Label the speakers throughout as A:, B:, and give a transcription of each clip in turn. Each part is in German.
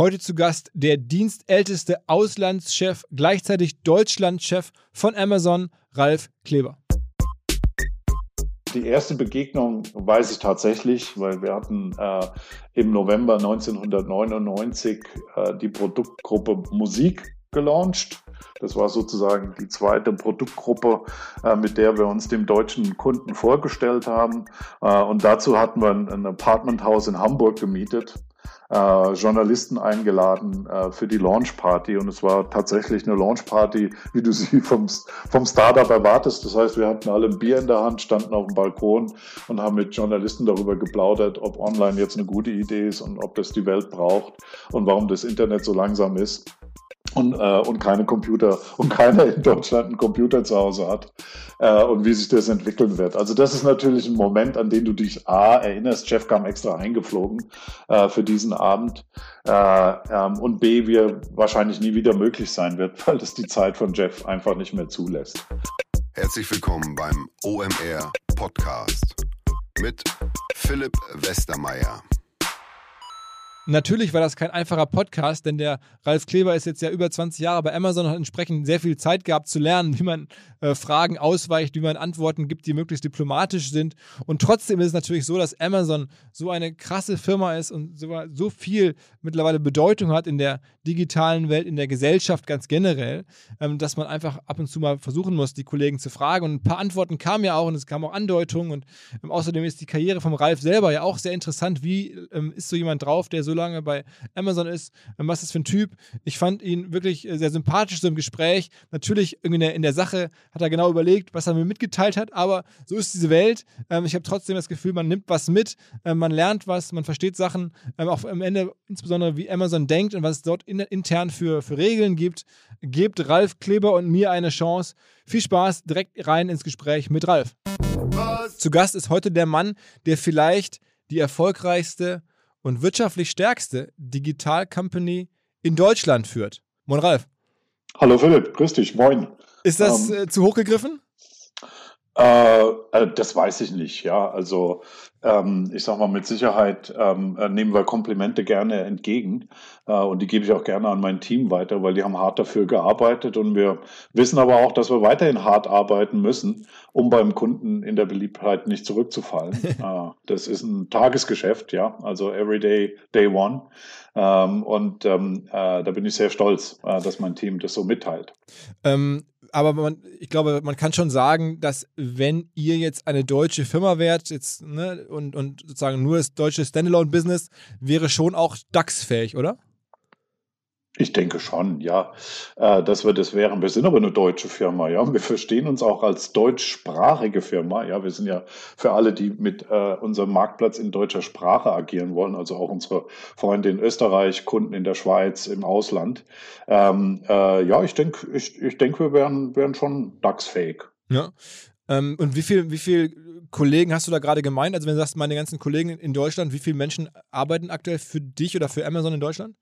A: Heute zu Gast der dienstälteste Auslandschef, gleichzeitig Deutschlandchef von Amazon, Ralf Kleber.
B: Die erste Begegnung weiß ich tatsächlich, weil wir hatten äh, im November 1999 äh, die Produktgruppe Musik gelauncht. Das war sozusagen die zweite Produktgruppe, äh, mit der wir uns dem deutschen Kunden vorgestellt haben. Äh, und dazu hatten wir ein, ein Apartmenthaus in Hamburg gemietet äh, Journalisten eingeladen äh, für die Launchparty und es war tatsächlich eine Launchparty, wie du sie vom, vom Startup erwartest. Das heißt, wir hatten alle ein Bier in der Hand, standen auf dem Balkon und haben mit Journalisten darüber geplaudert, ob online jetzt eine gute Idee ist und ob das die Welt braucht und warum das Internet so langsam ist und, äh, und keine Computer und keiner in Deutschland einen Computer zu Hause hat äh, und wie sich das entwickeln wird. Also das ist natürlich ein Moment, an den du dich A erinnerst. Jeff kam extra eingeflogen äh, für diesen Abend äh, ähm, und B, wie wahrscheinlich nie wieder möglich sein wird, weil das die Zeit von Jeff einfach nicht mehr zulässt.
C: Herzlich willkommen beim OMR Podcast mit Philipp Westermeier.
A: Natürlich war das kein einfacher Podcast, denn der Ralf Kleber ist jetzt ja über 20 Jahre bei Amazon und hat entsprechend sehr viel Zeit gehabt zu lernen, wie man äh, Fragen ausweicht, wie man Antworten gibt, die möglichst diplomatisch sind. Und trotzdem ist es natürlich so, dass Amazon so eine krasse Firma ist und so, so viel mittlerweile Bedeutung hat in der digitalen Welt, in der Gesellschaft ganz generell, ähm, dass man einfach ab und zu mal versuchen muss, die Kollegen zu fragen. Und ein paar Antworten kamen ja auch und es kamen auch Andeutungen. Und ähm, außerdem ist die Karriere vom Ralf selber ja auch sehr interessant. Wie ähm, ist so jemand drauf, der so lange bei Amazon ist. Ähm, was ist das für ein Typ? Ich fand ihn wirklich äh, sehr sympathisch so im Gespräch. Natürlich in der, in der Sache hat er genau überlegt, was er mir mitgeteilt hat, aber so ist diese Welt. Ähm, ich habe trotzdem das Gefühl, man nimmt was mit, ähm, man lernt was, man versteht Sachen, auch am Ende insbesondere wie Amazon denkt und was es dort intern für, für Regeln gibt. Gebt Ralf Kleber und mir eine Chance. Viel Spaß, direkt rein ins Gespräch mit Ralf. Zu Gast ist heute der Mann, der vielleicht die erfolgreichste und wirtschaftlich stärkste Digital-Company in Deutschland führt. Moin Ralf.
B: Hallo Philipp, grüß dich, moin.
A: Ist das ähm, äh, zu hoch gegriffen?
B: Äh, äh, das weiß ich nicht, ja. Also ähm, ich sag mal, mit Sicherheit ähm, äh, nehmen wir Komplimente gerne entgegen äh, und die gebe ich auch gerne an mein Team weiter, weil die haben hart dafür gearbeitet und wir wissen aber auch, dass wir weiterhin hart arbeiten müssen, um beim Kunden in der Beliebtheit nicht zurückzufallen. äh, das ist ein Tagesgeschäft, ja, also Everyday Day One. Ähm, und ähm, äh, da bin ich sehr stolz, dass mein Team das so mitteilt.
A: Aber man, ich glaube, man kann schon sagen, dass wenn ihr jetzt eine deutsche Firma wärt, jetzt, ne, und, und sozusagen nur das deutsche Standalone-Business, wäre schon auch DAX-fähig, oder?
B: Ich denke schon, ja, äh, dass wir das wären. Wir sind aber eine deutsche Firma, ja. Wir verstehen uns auch als deutschsprachige Firma, ja. Wir sind ja für alle, die mit äh, unserem Marktplatz in deutscher Sprache agieren wollen, also auch unsere Freunde in Österreich, Kunden in der Schweiz, im Ausland. Ähm, äh, ja, ich denke, ich, ich denke, wir wären, wären schon DAX-fähig.
A: Ja. Ähm, und wie viel, wie viel Kollegen hast du da gerade gemeint? Also wenn du sagst, meine ganzen Kollegen in Deutschland, wie viele Menschen arbeiten aktuell für dich oder für Amazon in Deutschland?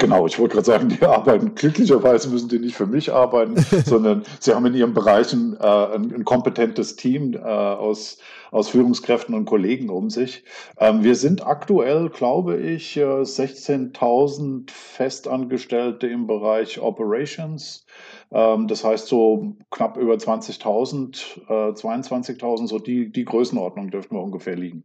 B: Genau, ich wollte gerade sagen, die arbeiten glücklicherweise müssen die nicht für mich arbeiten, sondern sie haben in ihren Bereichen äh, ein, ein, kompetentes Team äh, aus, aus Führungskräften und Kollegen um sich. Ähm, wir sind aktuell, glaube ich, 16.000 äh, Festangestellte im Bereich Operations. Ähm, das heißt so knapp über 20.000, 22.000, äh, so die, die Größenordnung dürften wir ungefähr liegen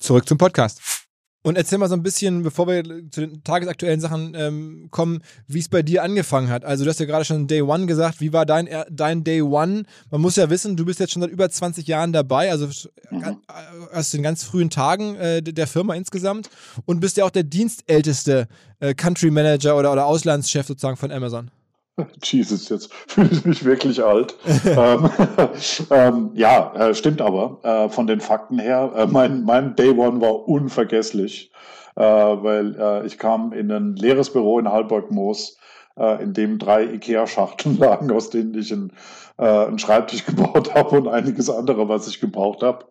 A: Zurück zum Podcast. Und erzähl mal so ein bisschen, bevor wir zu den tagesaktuellen Sachen ähm, kommen, wie es bei dir angefangen hat. Also du hast ja gerade schon Day One gesagt. Wie war dein, dein Day One? Man muss ja wissen, du bist jetzt schon seit über 20 Jahren dabei, also mhm. aus den ganz frühen Tagen äh, der Firma insgesamt und bist ja auch der dienstälteste äh, Country Manager oder, oder Auslandschef sozusagen von Amazon.
B: Jesus, jetzt fühle ich mich wirklich alt. ähm, ähm, ja, äh, stimmt aber. Äh, von den Fakten her, äh, mein, mein Day One war unvergesslich, äh, weil äh, ich kam in ein leeres Büro in Halberg-Moos, äh, in dem drei Ikea-Schachteln lagen, aus denen ich ein äh, einen Schreibtisch gebaut habe und einiges andere, was ich gebraucht habe.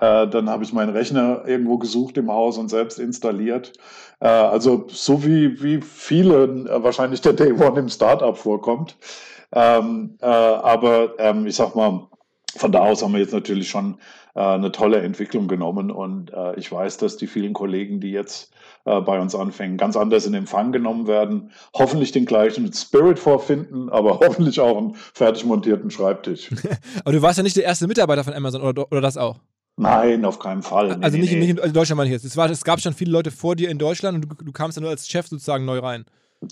B: Äh, dann habe ich meinen Rechner irgendwo gesucht im Haus und selbst installiert. Äh, also so wie, wie vielen äh, wahrscheinlich der Day One im Startup vorkommt. Ähm, äh, aber ähm, ich sag mal, von da aus haben wir jetzt natürlich schon eine tolle Entwicklung genommen und äh, ich weiß, dass die vielen Kollegen, die jetzt äh, bei uns anfangen, ganz anders in Empfang genommen werden, hoffentlich den gleichen Spirit vorfinden, aber hoffentlich auch einen fertig montierten Schreibtisch.
A: aber du warst ja nicht der erste Mitarbeiter von Amazon oder, oder das auch?
B: Nein, auf keinen Fall.
A: Nee, also nicht, nee. nicht in Deutschland meine ich jetzt. Es, war, es gab schon viele Leute vor dir in Deutschland und du, du kamst ja nur als Chef sozusagen neu rein.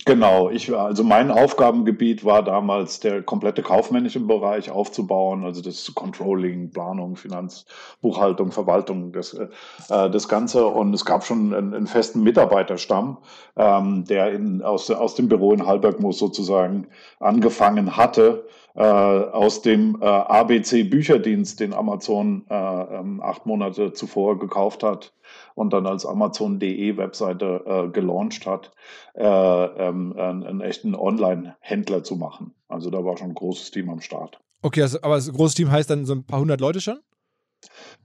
B: Genau, ich, also mein Aufgabengebiet war damals der komplette kaufmännische Bereich aufzubauen, also das Controlling, Planung, Finanz, Buchhaltung, Verwaltung, das, äh, das Ganze. Und es gab schon einen, einen festen Mitarbeiterstamm, ähm, der in, aus, aus dem Büro in Halbergmoos sozusagen angefangen hatte, äh, aus dem äh, ABC Bücherdienst, den Amazon äh, ähm, acht Monate zuvor gekauft hat und dann als Amazon.de Webseite äh, gelauncht hat, äh, ähm, einen, einen echten Online-Händler zu machen. Also da war schon ein großes Team am Start.
A: Okay, also, aber das große Team heißt dann so ein paar hundert Leute schon?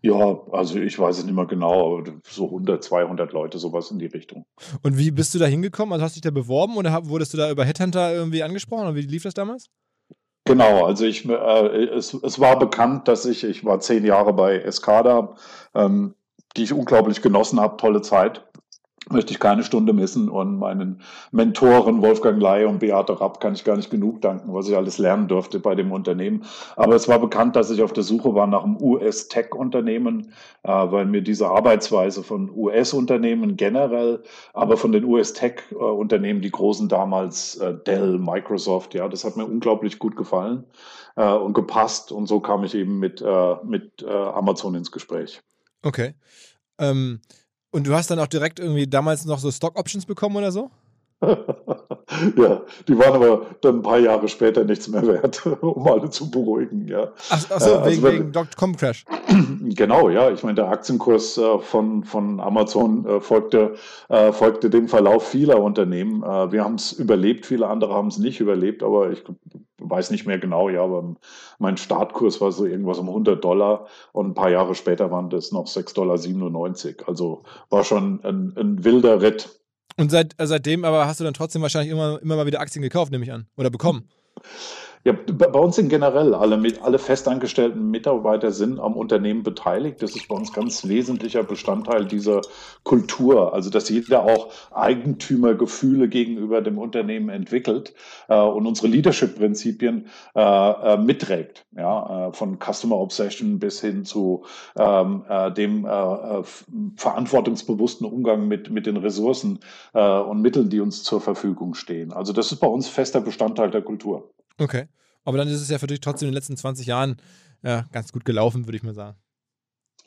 B: Ja, also ich weiß es nicht mehr genau, aber so 100, 200 Leute, sowas in die Richtung.
A: Und wie bist du da hingekommen? Also hast du dich da beworben oder wurdest du da über Headhunter irgendwie angesprochen? Oder wie lief das damals?
B: Genau, also ich, äh, es, es war bekannt, dass ich, ich war zehn Jahre bei Escada, ähm, die ich unglaublich genossen habe, tolle Zeit möchte ich keine Stunde missen und meinen Mentoren Wolfgang Ley und Beate Rapp kann ich gar nicht genug danken, was ich alles lernen durfte bei dem Unternehmen. Aber es war bekannt, dass ich auf der Suche war nach einem US-Tech-Unternehmen, äh, weil mir diese Arbeitsweise von US-Unternehmen generell, aber von den US-Tech-Unternehmen, die großen damals äh, Dell, Microsoft, ja, das hat mir unglaublich gut gefallen äh, und gepasst und so kam ich eben mit, mit Amazon ins Gespräch.
A: Okay. Ähm, und du hast dann auch direkt irgendwie damals noch so Stock Options bekommen oder so?
B: ja, die waren aber dann ein paar Jahre später nichts mehr wert, um alle zu beruhigen, ja.
A: Ach, ach so, äh, also wegen, wenn, wegen Dotcom Crash.
B: Genau, ja. Ich meine, der Aktienkurs äh, von, von Amazon äh, folgte, äh, folgte dem Verlauf vieler Unternehmen. Äh, wir haben es überlebt, viele andere haben es nicht überlebt, aber ich weiß nicht mehr genau, ja, aber mein Startkurs war so irgendwas um 100 Dollar und ein paar Jahre später waren das noch 6,97 Dollar. Also war schon ein, ein wilder Ritt.
A: Und seit, äh, seitdem aber hast du dann trotzdem wahrscheinlich immer, immer mal wieder Aktien gekauft, nehme ich an. Oder bekommen.
B: Ja, bei uns sind generell alle, alle festangestellten Mitarbeiter sind am Unternehmen beteiligt. Das ist bei uns ganz wesentlicher Bestandteil dieser Kultur. Also, dass jeder auch Eigentümergefühle gegenüber dem Unternehmen entwickelt äh, und unsere Leadership-Prinzipien äh, äh, mitträgt. Ja, äh, von Customer Obsession bis hin zu ähm, äh, dem äh, verantwortungsbewussten Umgang mit, mit den Ressourcen und Mitteln, die uns zur Verfügung stehen. Also, das ist bei uns fester Bestandteil der Kultur.
A: Okay. Aber dann ist es ja für dich trotzdem in den letzten 20 Jahren ja, ganz gut gelaufen, würde ich mal sagen.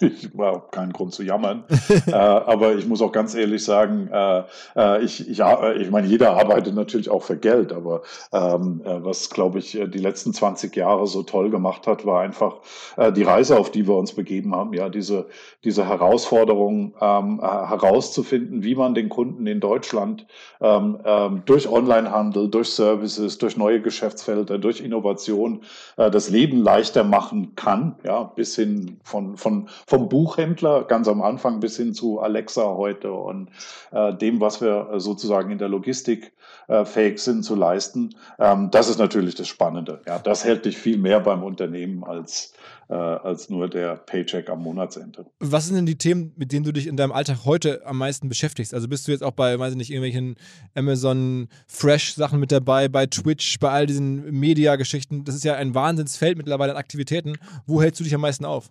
B: Ich war keinen Grund zu jammern. äh, aber ich muss auch ganz ehrlich sagen, äh, äh ich, ich, äh, ich meine, jeder arbeitet natürlich auch für Geld, aber ähm, äh, was, glaube ich, die letzten 20 Jahre so toll gemacht hat, war einfach äh, die Reise, auf die wir uns begeben haben. Ja, diese, diese Herausforderung ähm, herauszufinden, wie man den Kunden in Deutschland ähm, ähm, durch Onlinehandel, durch Services, durch neue Geschäftsfelder, durch Innovation das Leben leichter machen kann, ja, bis hin von, von vom Buchhändler ganz am Anfang bis hin zu Alexa heute und äh, dem, was wir sozusagen in der Logistik äh, fähig sind zu leisten. Ähm, das ist natürlich das Spannende. Ja, das hält dich viel mehr beim Unternehmen als äh, als nur der Paycheck am Monatsende.
A: Was sind denn die Themen, mit denen du dich in deinem Alltag heute am meisten beschäftigst? Also bist du jetzt auch bei, weiß ich nicht, irgendwelchen Amazon Fresh Sachen mit dabei, bei Twitch, bei all diesen Media-Geschichten? Das ist ja ein Wahnsinnsfeld mittlerweile an Aktivitäten. Wo hältst du dich am meisten auf?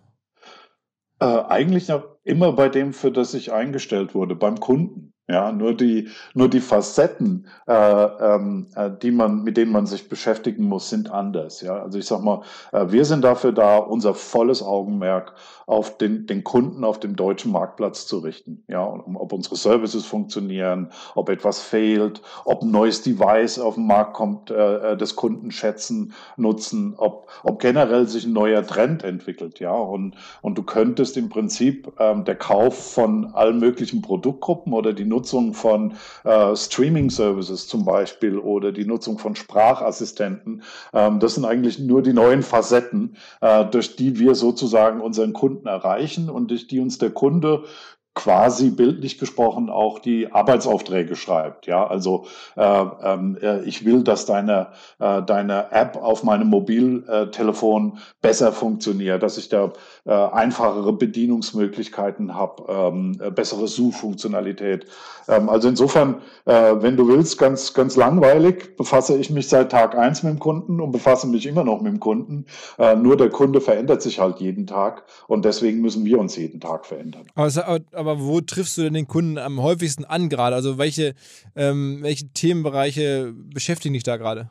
B: Äh, eigentlich noch immer bei dem, für das ich eingestellt wurde, beim Kunden. Ja, nur die, nur die Facetten, äh, ähm, äh, die man, mit denen man sich beschäftigen muss, sind anders. Ja, also ich sag mal, äh, wir sind dafür da, unser volles Augenmerk auf den, den Kunden auf dem deutschen Marktplatz zu richten. Ja, ob unsere Services funktionieren, ob etwas fehlt, ob ein neues Device auf den Markt kommt, äh, äh des Kunden schätzen, nutzen, ob, ob generell sich ein neuer Trend entwickelt. Ja, und, und du könntest im Prinzip ähm, der Kauf von allen möglichen Produktgruppen oder die Nutzung Nutzung von äh, Streaming-Services zum Beispiel oder die Nutzung von Sprachassistenten. Ähm, das sind eigentlich nur die neuen Facetten, äh, durch die wir sozusagen unseren Kunden erreichen und durch die uns der Kunde quasi bildlich gesprochen auch die Arbeitsaufträge schreibt. Ja, also äh, ähm, äh, ich will, dass deine äh, deine App auf meinem Mobiltelefon besser funktioniert, dass ich da äh, einfachere Bedienungsmöglichkeiten habe, ähm, äh, bessere Suchfunktionalität. Ähm, also insofern, äh, wenn du willst, ganz ganz langweilig befasse ich mich seit Tag eins mit dem Kunden und befasse mich immer noch mit dem Kunden. Äh, nur der Kunde verändert sich halt jeden Tag und deswegen müssen wir uns jeden Tag verändern.
A: Aber, aber wo triffst du denn den Kunden am häufigsten an gerade? Also welche, ähm, welche Themenbereiche beschäftigen dich da gerade?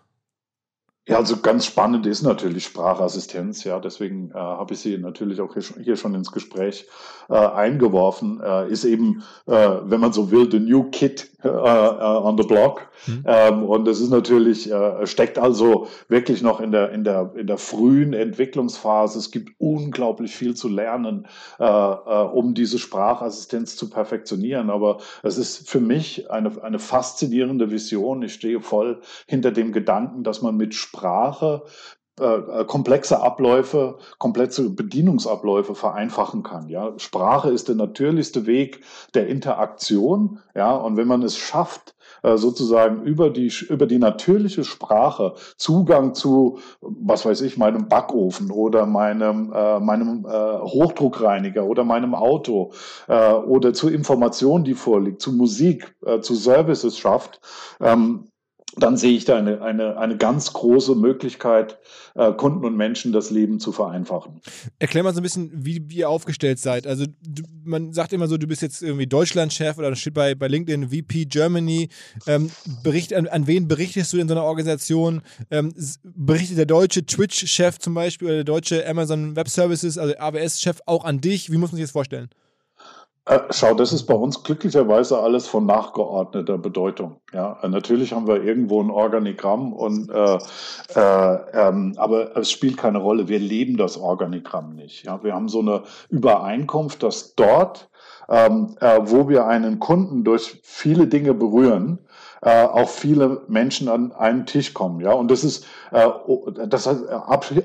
B: Ja, also ganz spannend ist natürlich Sprachassistenz, ja, deswegen äh, habe ich sie natürlich auch hier schon, ins Gespräch äh, eingeworfen, äh, ist eben, äh, wenn man so will, the new kid äh, äh, on the block. Mhm. Ähm, und es ist natürlich, steckt also wirklich noch in der, in der, in der frühen Entwicklungsphase. Es gibt unglaublich viel zu lernen, um diese Sprachassistenz zu perfektionieren. Aber es ist für mich eine, eine faszinierende Vision. Ich stehe voll hinter dem Gedanken, dass man mit Sprache äh, komplexe Abläufe, komplexe Bedienungsabläufe vereinfachen kann. Ja, Sprache ist der natürlichste Weg der Interaktion. Ja, und wenn man es schafft, äh, sozusagen über die, über die natürliche Sprache Zugang zu, was weiß ich, meinem Backofen oder meinem, äh, meinem äh, Hochdruckreiniger oder meinem Auto äh, oder zu Informationen, die vorliegt, zu Musik, äh, zu Services schafft, ähm, dann sehe ich da eine, eine, eine ganz große Möglichkeit, äh, Kunden und Menschen das Leben zu vereinfachen.
A: Erklär mal so ein bisschen, wie ihr aufgestellt seid. Also du, man sagt immer so, du bist jetzt irgendwie Deutschlandchef oder steht bei, bei LinkedIn VP Germany. Ähm, bericht, an, an wen berichtest du in so einer Organisation? Ähm, berichtet der deutsche Twitch-Chef zum Beispiel oder der deutsche Amazon Web Services, also AWS-Chef auch an dich? Wie muss man sich das vorstellen?
B: Äh, schau, das ist bei uns glücklicherweise alles von nachgeordneter Bedeutung. Ja, natürlich haben wir irgendwo ein Organigramm und äh, äh, ähm, aber es spielt keine Rolle. Wir leben das Organigramm nicht. Ja, wir haben so eine Übereinkunft, dass dort, ähm, äh, wo wir einen Kunden durch viele Dinge berühren, äh, auch viele Menschen an einen Tisch kommen. Ja, und das ist äh, das heißt,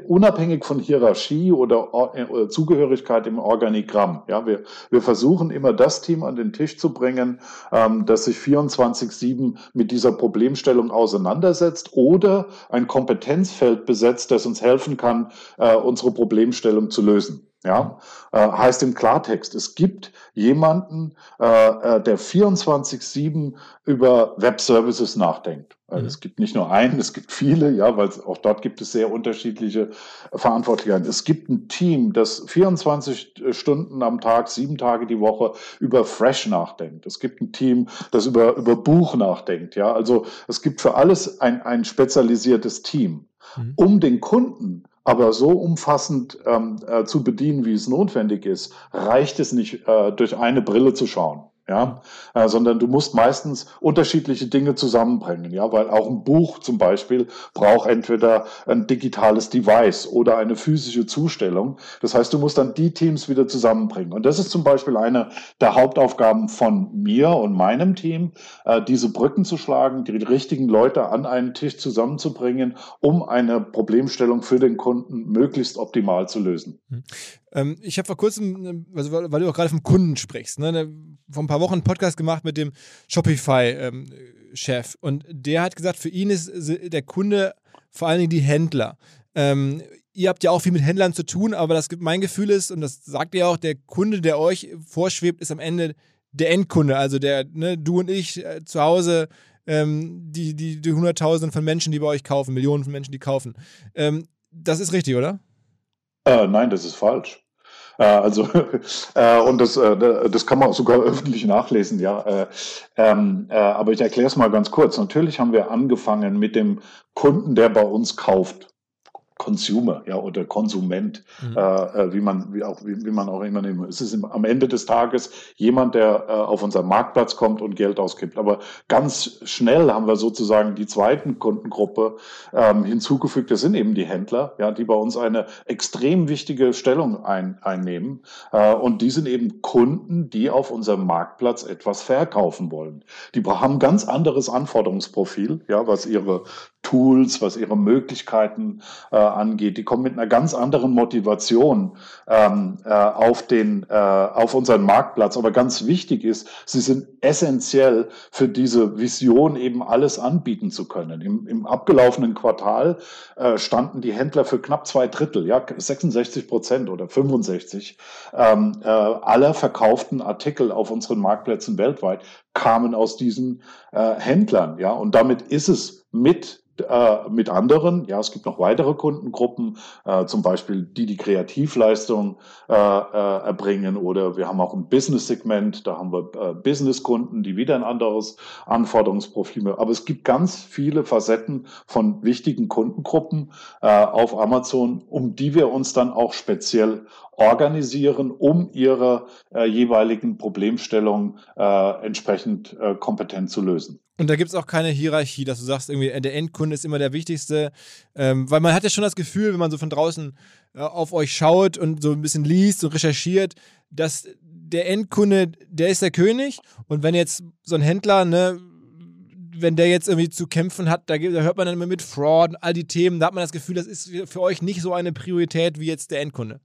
B: unabhängig von Hierarchie oder äh, Zugehörigkeit im Organigramm. Ja, wir, wir versuchen immer das Team an den Tisch zu bringen, ähm, das sich 24/7 mit dieser Problemstellung auseinandersetzt oder ein Kompetenzfeld besetzt, das uns helfen kann, äh, unsere Problemstellung zu lösen. Ja, äh, heißt im Klartext, es gibt jemanden, äh, äh der 24/7 über Web Services nachdenkt. Also mhm. Es gibt nicht nur einen, es gibt viele, ja, weil auch dort gibt es sehr unterschiedliche Verantwortlichkeiten. Es gibt ein Team, das 24 Stunden am Tag, sieben Tage die Woche über Fresh nachdenkt. Es gibt ein Team, das über, über Buch nachdenkt, ja. Also es gibt für alles ein, ein spezialisiertes Team. Mhm. Um den Kunden aber so umfassend ähm, äh, zu bedienen, wie es notwendig ist, reicht es nicht, äh, durch eine Brille zu schauen ja, äh, sondern du musst meistens unterschiedliche Dinge zusammenbringen, ja, weil auch ein Buch zum Beispiel braucht entweder ein digitales Device oder eine physische Zustellung. Das heißt, du musst dann die Teams wieder zusammenbringen. Und das ist zum Beispiel eine der Hauptaufgaben von mir und meinem Team, äh, diese Brücken zu schlagen, die richtigen Leute an einen Tisch zusammenzubringen, um eine Problemstellung für den Kunden möglichst optimal zu lösen.
A: Hm. Ähm, ich habe vor kurzem, also weil, du auch gerade vom Kunden sprichst, ne, vor ein paar Wochen einen Podcast gemacht mit dem Shopify-Chef ähm, und der hat gesagt, für ihn ist der Kunde vor allen Dingen die Händler. Ähm, ihr habt ja auch viel mit Händlern zu tun, aber das, mein Gefühl ist, und das sagt ihr auch, der Kunde, der euch vorschwebt, ist am Ende der Endkunde, also der, ne, du und ich äh, zu Hause, ähm, die, die, die Hunderttausenden von Menschen, die bei euch kaufen, Millionen von Menschen, die kaufen. Ähm, das ist richtig, oder?
B: Äh, nein, das ist falsch. Äh, also äh, und das, äh, das kann man sogar öffentlich nachlesen, ja. Äh, ähm, äh, aber ich erkläre es mal ganz kurz. Natürlich haben wir angefangen mit dem Kunden, der bei uns kauft. Consumer, ja, oder Konsument, mhm. äh, äh wie man, wie auch, wie, wie man auch immer nehmen. Es ist im, am Ende des Tages jemand, der äh, auf unseren Marktplatz kommt und Geld ausgibt. Aber ganz schnell haben wir sozusagen die zweiten Kundengruppe ähm, hinzugefügt. Das sind eben die Händler, ja, die bei uns eine extrem wichtige Stellung ein, einnehmen. Äh, und die sind eben Kunden, die auf unserem Marktplatz etwas verkaufen wollen. Die haben ganz anderes Anforderungsprofil, ja, was ihre Tools, was ihre Möglichkeiten äh, angeht. Die kommen mit einer ganz anderen Motivation ähm, äh, auf, den, äh, auf unseren Marktplatz. Aber ganz wichtig ist, sie sind essentiell für diese Vision, eben alles anbieten zu können. Im, im abgelaufenen Quartal äh, standen die Händler für knapp zwei Drittel, ja, 66 Prozent oder 65 ähm, äh, aller verkauften Artikel auf unseren Marktplätzen weltweit kamen aus diesen äh, Händlern. Ja, und damit ist es mit äh, mit anderen. Ja, es gibt noch weitere Kundengruppen, äh, zum Beispiel die, die Kreativleistung äh, äh, erbringen oder wir haben auch ein Business-Segment, da haben wir äh, Business-Kunden, die wieder ein anderes Anforderungsprofil haben. Aber es gibt ganz viele Facetten von wichtigen Kundengruppen auf Amazon, um die wir uns dann auch speziell organisieren, um ihre jeweiligen Problemstellungen äh, entsprechend äh, kompetent zu lösen.
A: Und da gibt es auch keine Hierarchie, dass du sagst, irgendwie äh, der Endkunde ist immer der Wichtigste. Ähm, weil man hat ja schon das Gefühl, wenn man so von draußen äh, auf euch schaut und so ein bisschen liest und recherchiert, dass der Endkunde, der ist der König. Und wenn jetzt so ein Händler, ne, wenn der jetzt irgendwie zu kämpfen hat, da, da hört man dann immer mit Fraud und all die Themen, da hat man das Gefühl, das ist für euch nicht so eine Priorität wie jetzt der Endkunde.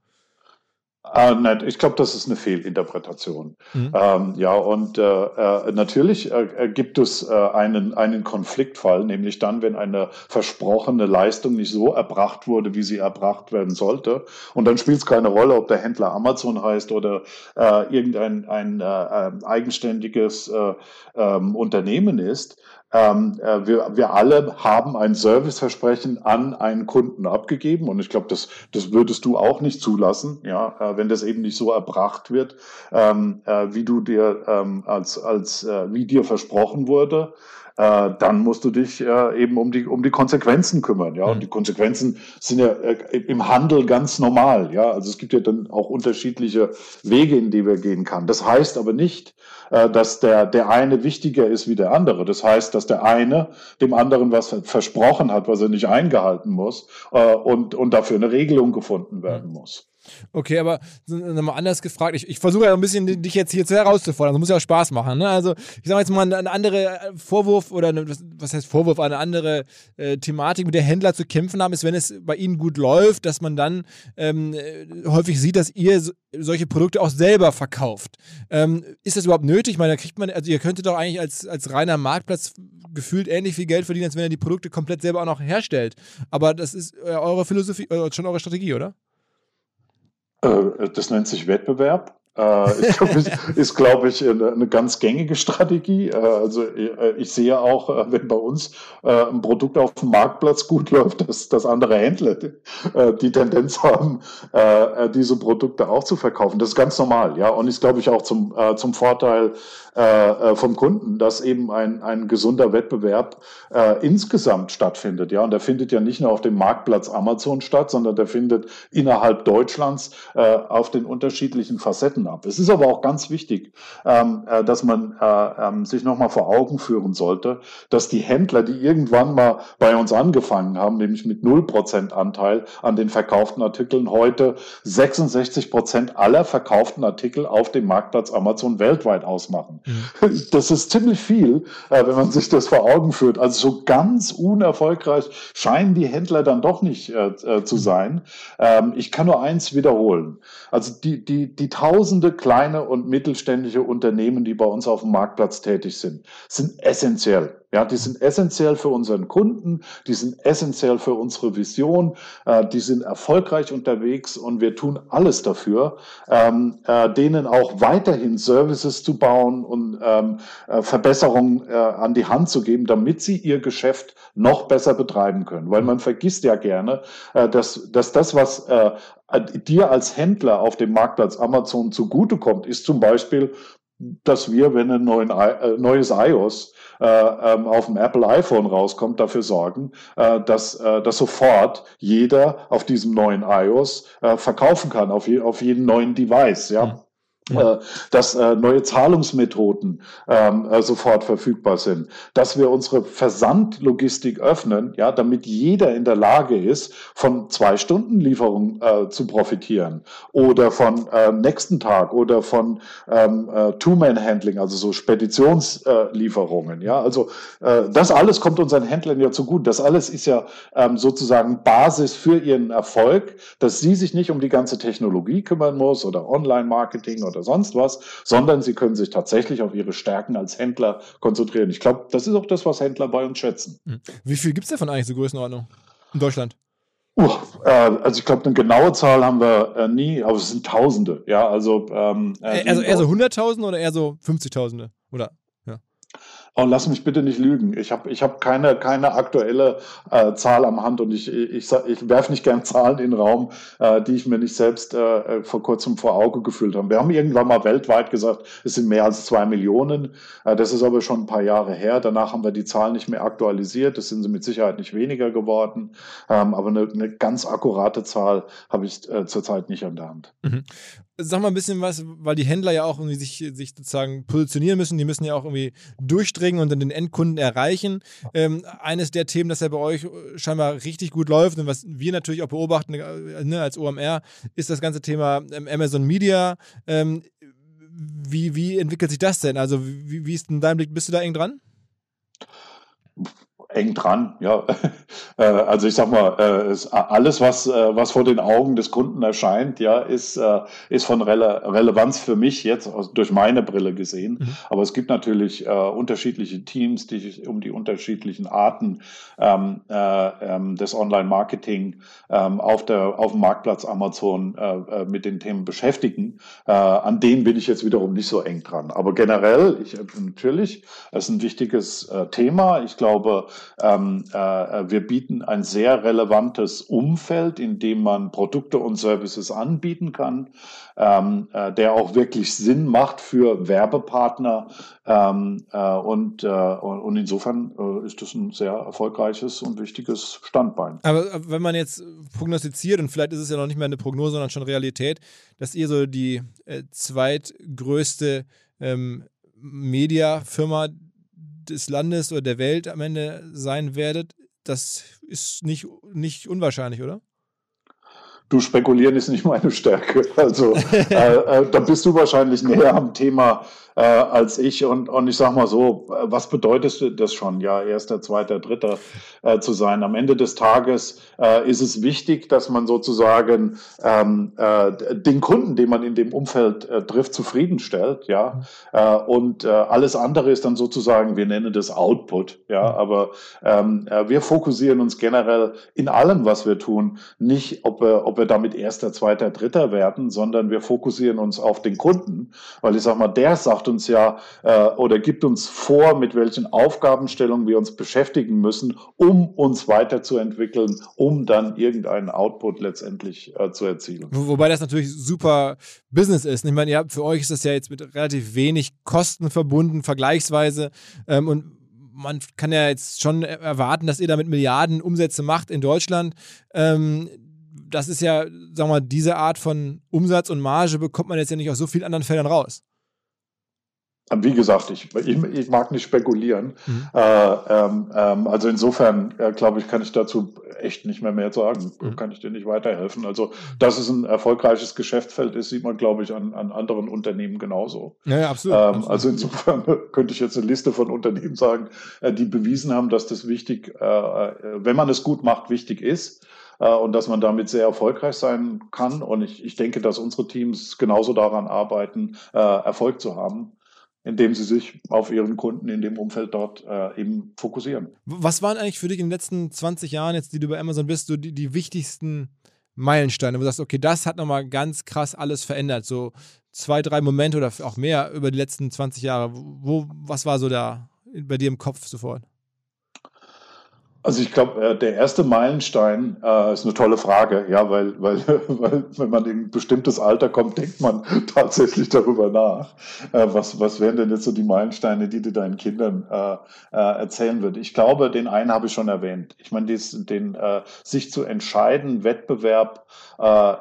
B: Äh, nein, ich glaube, das ist eine Fehlinterpretation. Mhm. Ähm, ja, und äh, äh, natürlich äh, gibt es äh, einen, einen Konfliktfall, nämlich dann, wenn eine versprochene Leistung nicht so erbracht wurde, wie sie erbracht werden sollte. Und dann spielt es keine Rolle, ob der Händler Amazon heißt oder äh, irgendein ein, eigenständiges ähm, Unternehmen ist. Ähm, äh, wir, wir alle haben ein Serviceversprechen an einen Kunden abgegeben und ich glaube, das, das würdest du auch nicht zulassen, ja, äh, wenn das eben nicht so erbracht wird, ähm, äh, wie du dir ähm, als, als äh, wie dir versprochen wurde äh, dann musst du dich äh, eben um die, um die Konsequenzen kümmern. Ja? Und mhm. die Konsequenzen sind ja äh, im Handel ganz normal. Ja? Also es gibt ja dann auch unterschiedliche Wege, in die wir gehen kann. Das heißt aber nicht, äh, dass der, der eine wichtiger ist wie der andere. Das heißt, dass der eine dem anderen was versprochen hat, was er nicht eingehalten muss äh, und, und dafür eine Regelung gefunden werden mhm. muss.
A: Okay, aber nochmal anders gefragt. Ich, ich versuche ja ein bisschen dich jetzt hier zu herauszufordern. Das muss ja auch Spaß machen. Ne? Also, ich sage jetzt mal, eine andere äh, Vorwurf oder eine, was heißt Vorwurf, eine andere äh, Thematik, mit der Händler zu kämpfen haben, ist, wenn es bei ihnen gut läuft, dass man dann ähm, äh, häufig sieht, dass ihr so, solche Produkte auch selber verkauft. Ähm, ist das überhaupt nötig? Ich meine, da kriegt man, also ihr könntet doch eigentlich als, als reiner Marktplatz gefühlt ähnlich viel Geld verdienen, als wenn ihr die Produkte komplett selber auch noch herstellt. Aber das ist äh, eure Philosophie, schon eure Strategie, oder?
B: Äh, das nennt sich Wettbewerb. Äh, ich glaub, ist, ist glaube ich, eine, ganz gängige Strategie. Äh, also ich sehe auch, wenn bei uns ein Produkt auf dem Marktplatz gut läuft, dass, dass andere Händler die, die Tendenz haben, diese Produkte auch zu verkaufen. Das ist ganz normal, ja. Und ist, glaube ich, auch zum, zum Vorteil vom Kunden, dass eben ein, ein gesunder Wettbewerb insgesamt stattfindet, ja. Und der findet ja nicht nur auf dem Marktplatz Amazon statt, sondern der findet innerhalb Deutschlands auf den unterschiedlichen Facetten ab. Es ist aber auch ganz wichtig, ähm, äh, dass man äh, ähm, sich nochmal vor Augen führen sollte, dass die Händler, die irgendwann mal bei uns angefangen haben, nämlich mit 0% Anteil an den verkauften Artikeln, heute 66% aller verkauften Artikel auf dem Marktplatz Amazon weltweit ausmachen. Mhm. Das ist ziemlich viel, äh, wenn man sich das vor Augen führt. Also so ganz unerfolgreich scheinen die Händler dann doch nicht äh, äh zu sein. Ähm, ich kann nur eins wiederholen. Also die, die, die tausende kleine und mittelständische Unternehmen, die bei uns auf dem Marktplatz tätig sind, sind essentiell. Ja, die sind essentiell für unseren Kunden, die sind essentiell für unsere Vision, äh, die sind erfolgreich unterwegs und wir tun alles dafür, ähm, äh, denen auch weiterhin Services zu bauen und ähm, äh, Verbesserungen äh, an die Hand zu geben, damit sie ihr Geschäft noch besser betreiben können. Weil man vergisst ja gerne, äh, dass, dass das, was äh, dir als Händler auf dem Marktplatz Amazon zugutekommt, ist zum Beispiel, dass wir, wenn ein neues iOS äh, ähm, auf dem Apple iPhone rauskommt, dafür sorgen, äh, dass, äh, dass sofort jeder auf diesem neuen iOS äh, verkaufen kann, auf, je, auf jeden neuen Device. Ja. Ja. Äh, dass äh, neue Zahlungsmethoden ähm, äh, sofort verfügbar sind, dass wir unsere Versandlogistik öffnen, ja, damit jeder in der Lage ist, von zwei Stunden Lieferung äh, zu profitieren oder von äh, nächsten Tag oder von ähm, äh, Two-Man-Handling, also so Speditionslieferungen, ja, also äh, das alles kommt unseren Händlern ja zugute. Das alles ist ja ähm, sozusagen Basis für ihren Erfolg, dass sie sich nicht um die ganze Technologie kümmern muss oder Online-Marketing oder oder sonst was, sondern sie können sich tatsächlich auf ihre Stärken als Händler konzentrieren. Ich glaube, das ist auch das, was Händler bei uns schätzen. Hm.
A: Wie viel gibt es davon eigentlich so Größenordnung in Deutschland?
B: Uh, äh, also ich glaube, eine genaue Zahl haben wir äh, nie, aber es sind Tausende. Ja, also
A: ähm, äh, also eher so 100.000 oder eher so 50.000 oder
B: Oh, lass mich bitte nicht lügen. Ich habe ich hab keine, keine aktuelle äh, Zahl am Hand und ich, ich, ich werfe nicht gern Zahlen in den Raum, äh, die ich mir nicht selbst äh, vor kurzem vor Auge gefühlt habe. Wir haben irgendwann mal weltweit gesagt, es sind mehr als zwei Millionen. Äh, das ist aber schon ein paar Jahre her. Danach haben wir die Zahlen nicht mehr aktualisiert. Das sind sie mit Sicherheit nicht weniger geworden. Ähm, aber eine, eine ganz akkurate Zahl habe ich äh, zurzeit nicht an der Hand.
A: Mhm sag mal ein bisschen was, weil die Händler ja auch irgendwie sich, sich sozusagen positionieren müssen, die müssen ja auch irgendwie durchdringen und dann den Endkunden erreichen. Ähm, eines der Themen, das ja bei euch scheinbar richtig gut läuft und was wir natürlich auch beobachten äh, ne, als OMR, ist das ganze Thema ähm, Amazon Media. Ähm, wie, wie entwickelt sich das denn? Also, wie, wie ist denn dein Blick? Bist du da eng dran?
B: Eng dran, ja. Äh, also ich sag mal, äh, alles, was, äh, was vor den Augen des Kunden erscheint, ja, ist, ist von Rele Relevanz für mich jetzt durch meine Brille gesehen. Mhm. Aber es gibt natürlich äh, unterschiedliche Teams, die sich um die unterschiedlichen Arten ähm, äh, ähm, des Online-Marketing ähm, auf, der, auf dem Marktplatz Amazon äh, mit den Themen beschäftigen. an denen bin ich jetzt wiederum nicht so eng dran. Aber generell, ich, natürlich, es ist ein wichtiges Thema. Ich glaube, ähm, äh, wir bieten ein sehr relevantes Umfeld, in dem man Produkte und Services anbieten kann, ähm, äh, der auch wirklich Sinn macht für Werbepartner. Ähm, äh, und, äh, und insofern äh, ist das ein sehr erfolgreiches und wichtiges Standbein.
A: Aber wenn man jetzt prognostiziert, und vielleicht ist es ja noch nicht mehr eine Prognose, sondern schon Realität, dass ihr so die äh, zweitgrößte ähm, Mediafirma des Landes oder der Welt am Ende sein werdet, das ist nicht, nicht unwahrscheinlich, oder?
B: Du, spekulieren ist nicht meine Stärke. Also äh, äh, da bist du wahrscheinlich näher am Thema äh, als ich. Und, und ich sag mal so, was bedeutet das schon, ja, erster, zweiter, dritter äh, zu sein? Am Ende des Tages äh, ist es wichtig, dass man sozusagen ähm, äh, den Kunden, den man in dem Umfeld äh, trifft, zufriedenstellt, ja. Äh, und alles andere ist dann sozusagen, wir nennen das Output, ja. Aber ähm, äh, wir fokussieren uns generell in allem, was wir tun, nicht, ob wir, ob wir damit erster, zweiter, dritter werden, sondern wir fokussieren uns auf den Kunden, weil ich sag mal, der sagt uns ja äh, oder gibt uns vor, mit welchen Aufgabenstellungen wir uns beschäftigen müssen, um uns weiterzuentwickeln, um dann irgendeinen Output letztendlich äh, zu erzielen.
A: Wobei das natürlich super Business ist. Ich meine, ja, für euch ist das ja jetzt mit relativ wenig Kosten verbunden, vergleichsweise. Ähm, und man kann ja jetzt schon erwarten, dass ihr damit Milliarden Umsätze macht in Deutschland. Ähm, das ist ja, sagen wir mal, diese Art von Umsatz und Marge bekommt man jetzt ja nicht aus so vielen anderen Feldern raus.
B: Wie gesagt, ich, ich, ich mag nicht spekulieren. Mhm. Äh, ähm, ähm, also insofern, äh, glaube ich, kann ich dazu echt nicht mehr mehr sagen. Mhm. Kann ich dir nicht weiterhelfen. Also, dass es ein erfolgreiches Geschäftsfeld ist, sieht man, glaube ich, an, an anderen Unternehmen genauso.
A: Ja, ja absolut,
B: ähm,
A: absolut,
B: Also insofern könnte ich jetzt eine Liste von Unternehmen sagen, äh, die bewiesen haben, dass das wichtig, äh, äh, wenn man es gut macht, wichtig ist äh, und dass man damit sehr erfolgreich sein kann. Und ich, ich denke, dass unsere Teams genauso daran arbeiten, Erfolg zu haben indem sie sich auf ihren Kunden in dem Umfeld dort äh, eben fokussieren.
A: Was waren eigentlich für dich in den letzten 20 Jahren, jetzt die du bei Amazon bist, so die, die wichtigsten Meilensteine, wo du sagst, okay, das hat nochmal ganz krass alles verändert, so zwei, drei Momente oder auch mehr über die letzten 20 Jahre. Wo, was war so da bei dir im Kopf sofort?
B: Also ich glaube, äh, der erste Meilenstein äh, ist eine tolle Frage, ja, weil, weil, weil wenn man in ein bestimmtes Alter kommt, denkt man tatsächlich darüber nach. Äh, was, was wären denn jetzt so die Meilensteine, die du deinen Kindern äh, äh, erzählen würdest? Ich glaube, den einen habe ich schon erwähnt. Ich meine, den äh, sich zu entscheiden, Wettbewerb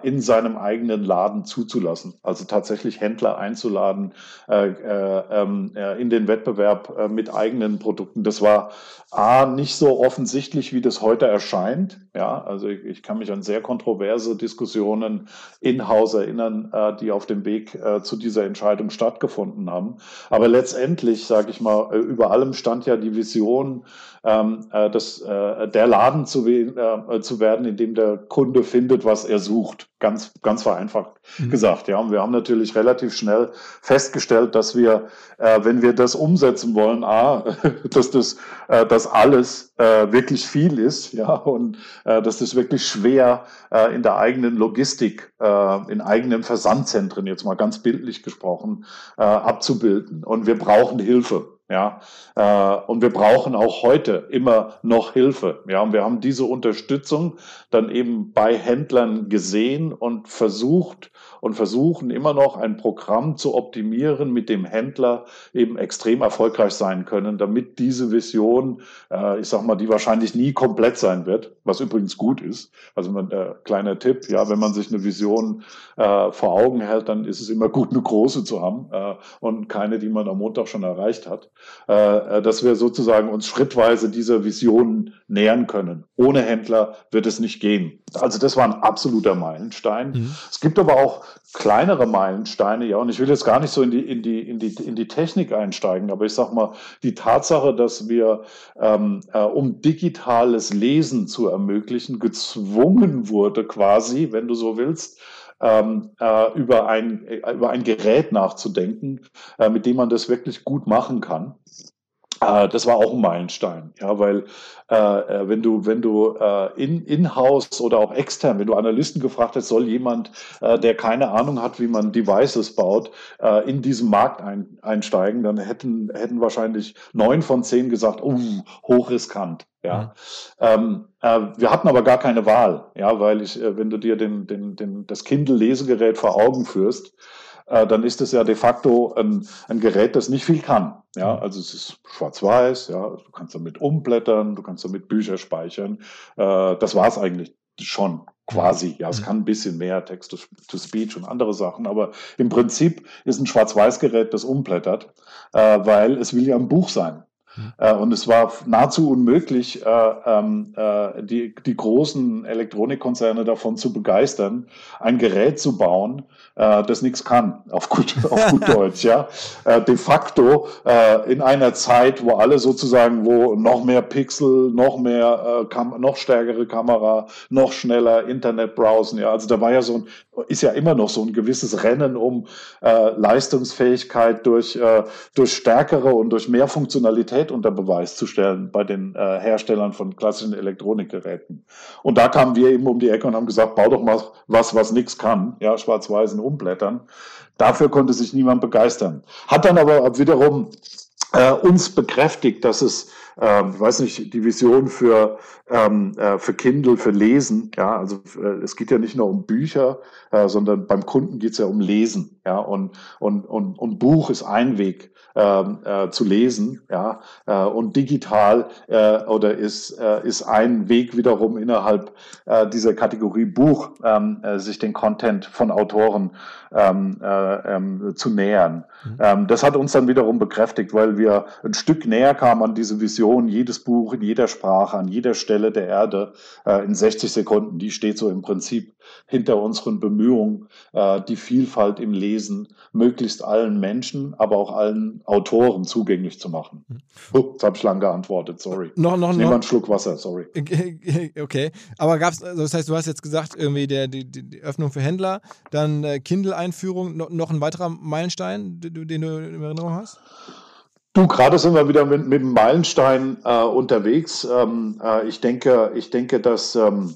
B: in seinem eigenen Laden zuzulassen, also tatsächlich Händler einzuladen äh, äh, ähm, äh, in den Wettbewerb mit eigenen Produkten. Das war A, nicht so offensichtlich, wie das heute erscheint. Ja, also ich, ich kann mich an sehr kontroverse Diskussionen in-house erinnern, äh, die auf dem Weg äh, zu dieser Entscheidung stattgefunden haben. Aber letztendlich, sage ich mal, äh, über allem stand ja die Vision, ähm, äh, äh, der Laden zu, äh, zu werden, in dem der Kunde findet, was er sucht. Ganz, ganz vereinfacht mhm. gesagt. Ja, und wir haben natürlich relativ schnell festgestellt, dass wir, äh, wenn wir das umsetzen wollen, a, dass das, äh, dass alles äh, wirklich viel ist, ja, und äh, dass das wirklich schwer äh, in der eigenen Logistik, äh, in eigenen Versandzentren jetzt mal ganz bildlich gesprochen äh, abzubilden. Und wir brauchen Hilfe. Ja, äh, und wir brauchen auch heute immer noch Hilfe. Ja, und wir haben diese Unterstützung dann eben bei Händlern gesehen und versucht und versuchen immer noch ein Programm zu optimieren, mit dem Händler eben extrem erfolgreich sein können, damit diese Vision, äh, ich sag mal, die wahrscheinlich nie komplett sein wird, was übrigens gut ist. Also ein äh, kleiner Tipp, ja, wenn man sich eine Vision äh, vor Augen hält, dann ist es immer gut, eine große zu haben äh, und keine, die man am Montag schon erreicht hat. Äh, äh, dass wir sozusagen uns schrittweise dieser Vision nähern können. Ohne Händler wird es nicht gehen. Also das war ein absoluter Meilenstein. Mhm. Es gibt aber auch kleinere Meilensteine, ja, und ich will jetzt gar nicht so in die, in die, in die, in die Technik einsteigen, aber ich sag mal, die Tatsache, dass wir, ähm, äh, um digitales Lesen zu ermöglichen, gezwungen wurde quasi, wenn du so willst, ähm, äh, über, ein, äh, über ein Gerät nachzudenken, äh, mit dem man das wirklich gut machen kann. Äh, das war auch ein Meilenstein, ja, weil äh, äh, wenn du, wenn du äh, in, in-house oder auch extern, wenn du Analysten gefragt hast, soll jemand, äh, der keine Ahnung hat, wie man Devices baut, äh, in diesen Markt ein, einsteigen, dann hätten, hätten wahrscheinlich neun von zehn gesagt, uh, hochriskant. Ja. Ähm, äh, wir hatten aber gar keine Wahl, ja, weil ich, äh, wenn du dir den, den, den, das Kindle-Lesegerät vor Augen führst, äh, dann ist es ja de facto ein, ein Gerät, das nicht viel kann. Ja, mhm. also es ist schwarz-weiß, ja, du kannst damit umblättern, du kannst damit Bücher speichern. Äh, das war es eigentlich schon quasi. Ja, es mhm. kann ein bisschen mehr Text-to-Speech und andere Sachen, aber im Prinzip ist ein Schwarz-Weiß-Gerät, das umblättert, äh, weil es will ja ein Buch sein. Mhm. Äh, und es war nahezu unmöglich, äh, ähm, äh, die, die großen Elektronikkonzerne davon zu begeistern, ein Gerät zu bauen, das nichts kann, auf gut, auf gut Deutsch. Ja? De facto in einer Zeit, wo alle sozusagen, wo noch mehr Pixel, noch mehr, noch stärkere Kamera, noch schneller Internet browsen. Ja? Also da war ja so ein, ist ja immer noch so ein gewisses Rennen um äh, Leistungsfähigkeit durch, äh, durch stärkere und durch mehr Funktionalität unter Beweis zu stellen bei den äh, Herstellern von klassischen Elektronikgeräten. Und da kamen wir eben um die Ecke und haben gesagt, bau doch mal was, was nichts kann, ja, schwarz-weißen umblättern. Dafür konnte sich niemand begeistern. Hat dann aber wiederum äh, uns bekräftigt, dass es ähm, ich weiß nicht, die Vision für, ähm, äh, für Kindle, für Lesen. Ja, also äh, es geht ja nicht nur um Bücher, äh, sondern beim Kunden geht es ja um Lesen. Ja, und, und, und, und Buch ist ein Weg ähm, äh, zu lesen. Ja, äh, und digital äh, oder ist, äh, ist ein Weg wiederum innerhalb äh, dieser Kategorie Buch, ähm, äh, sich den Content von Autoren ähm, äh, ähm, zu nähern. Mhm. Ähm, das hat uns dann wiederum bekräftigt, weil wir ein Stück näher kamen an diese Vision, jedes Buch in jeder Sprache, an jeder Stelle der Erde äh, in 60 Sekunden, die steht so im Prinzip hinter unseren Bemühungen, äh, die Vielfalt im Lesen möglichst allen Menschen, aber auch allen Autoren zugänglich zu machen. Oh, jetzt habe ich lang geantwortet, sorry.
A: Noch, noch,
B: ich nehme einen Schluck Wasser, sorry.
A: Okay, aber gab es, also das heißt, du hast jetzt gesagt, irgendwie der, die, die Öffnung für Händler, dann äh, Kindle-Einführung, noch, noch ein weiterer Meilenstein, den, den du in Erinnerung hast?
B: Du, gerade sind wir wieder mit, mit dem Meilenstein äh, unterwegs. Ähm, äh, ich denke, ich denke, dass ähm,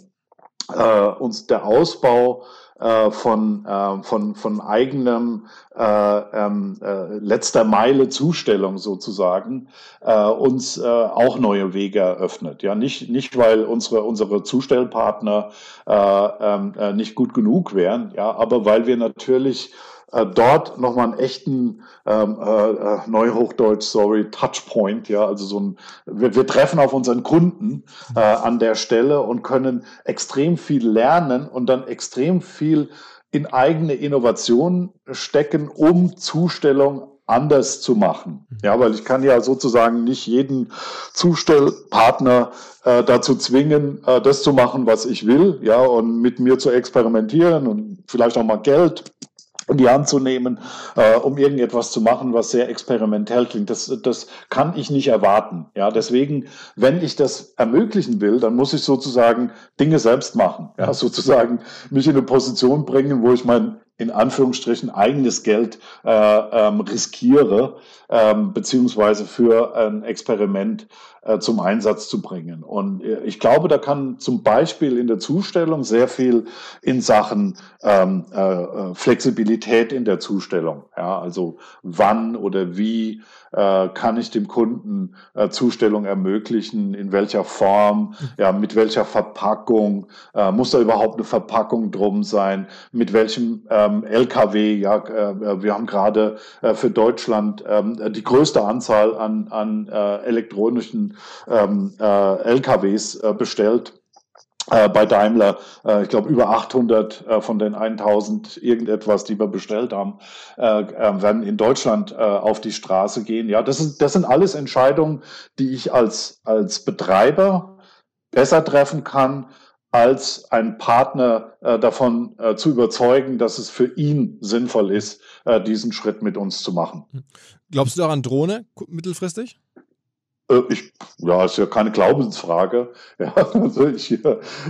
B: äh, uns der Ausbau äh, von, äh, von, von eigenem äh, ähm, äh, letzter Meile Zustellung sozusagen äh, uns auch neue Wege eröffnet. Ja, nicht, nicht weil unsere, unsere Zustellpartner äh, ähm, äh, nicht gut genug wären, ja, aber weil wir natürlich äh, dort nochmal einen echten ähm, äh, äh, Neuhochdeutsch, sorry, Touchpoint, ja, also so ein, wir, wir treffen auf unseren Kunden äh, an der Stelle und können extrem viel lernen und dann extrem viel in eigene Innovationen stecken, um Zustellung anders zu machen. Ja, weil ich kann ja sozusagen nicht jeden Zustellpartner äh, dazu zwingen, äh, das zu machen, was ich will, ja, und mit mir zu experimentieren und vielleicht auch mal Geld in die Hand zu nehmen, äh, um irgendetwas zu machen, was sehr experimentell klingt. Das, das kann ich nicht erwarten. Ja, deswegen, wenn ich das ermöglichen will, dann muss ich sozusagen Dinge selbst machen. Ja, sozusagen mich in eine Position bringen, wo ich mein in Anführungsstrichen eigenes Geld äh, ähm, riskiere, ähm, beziehungsweise für ein Experiment zum Einsatz zu bringen. Und äh, ich glaube, da kann zum Beispiel in der Zustellung sehr viel in Sachen ähm, äh, äh, Flexibilität in der Zustellung, ja, also wann oder wie äh, kann ich dem Kunden äh, Zustellung ermöglichen, in welcher Form, ja, mit welcher Verpackung, äh, muss da überhaupt eine Verpackung drum sein, mit welchem ähm, LKW, ja, äh, wir haben gerade äh, für Deutschland ähm, die größte Anzahl an, an äh, ähm, äh, LKWs äh, bestellt äh, bei Daimler, äh, ich glaube über 800 äh, von den 1000 irgendetwas, die wir bestellt haben, äh, äh, werden in Deutschland äh, auf die Straße gehen. Ja, das, ist, das sind alles Entscheidungen, die ich als, als Betreiber besser treffen kann, als ein Partner davon zu überzeugen, dass es für ihn sinnvoll ist, diesen Schritt mit uns zu machen.
A: Glaubst du auch an Drohne mittelfristig?
B: Äh, ich, ja, ist ja keine Glaubensfrage. Ja, also ich,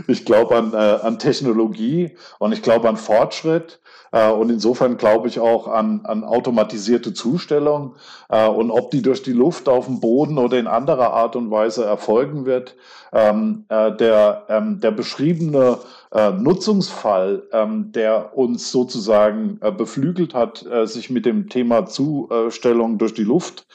B: ich glaube an, äh, an Technologie und ich glaube an Fortschritt. Äh, und insofern glaube ich auch an, an automatisierte Zustellung. Äh, und ob die durch die Luft auf dem Boden oder in anderer Art und Weise erfolgen wird, ähm, äh, der, ähm, der beschriebene äh, Nutzungsfall, ähm, der uns sozusagen beflügelt hat, sich mit dem Thema Zustellung durch die Luft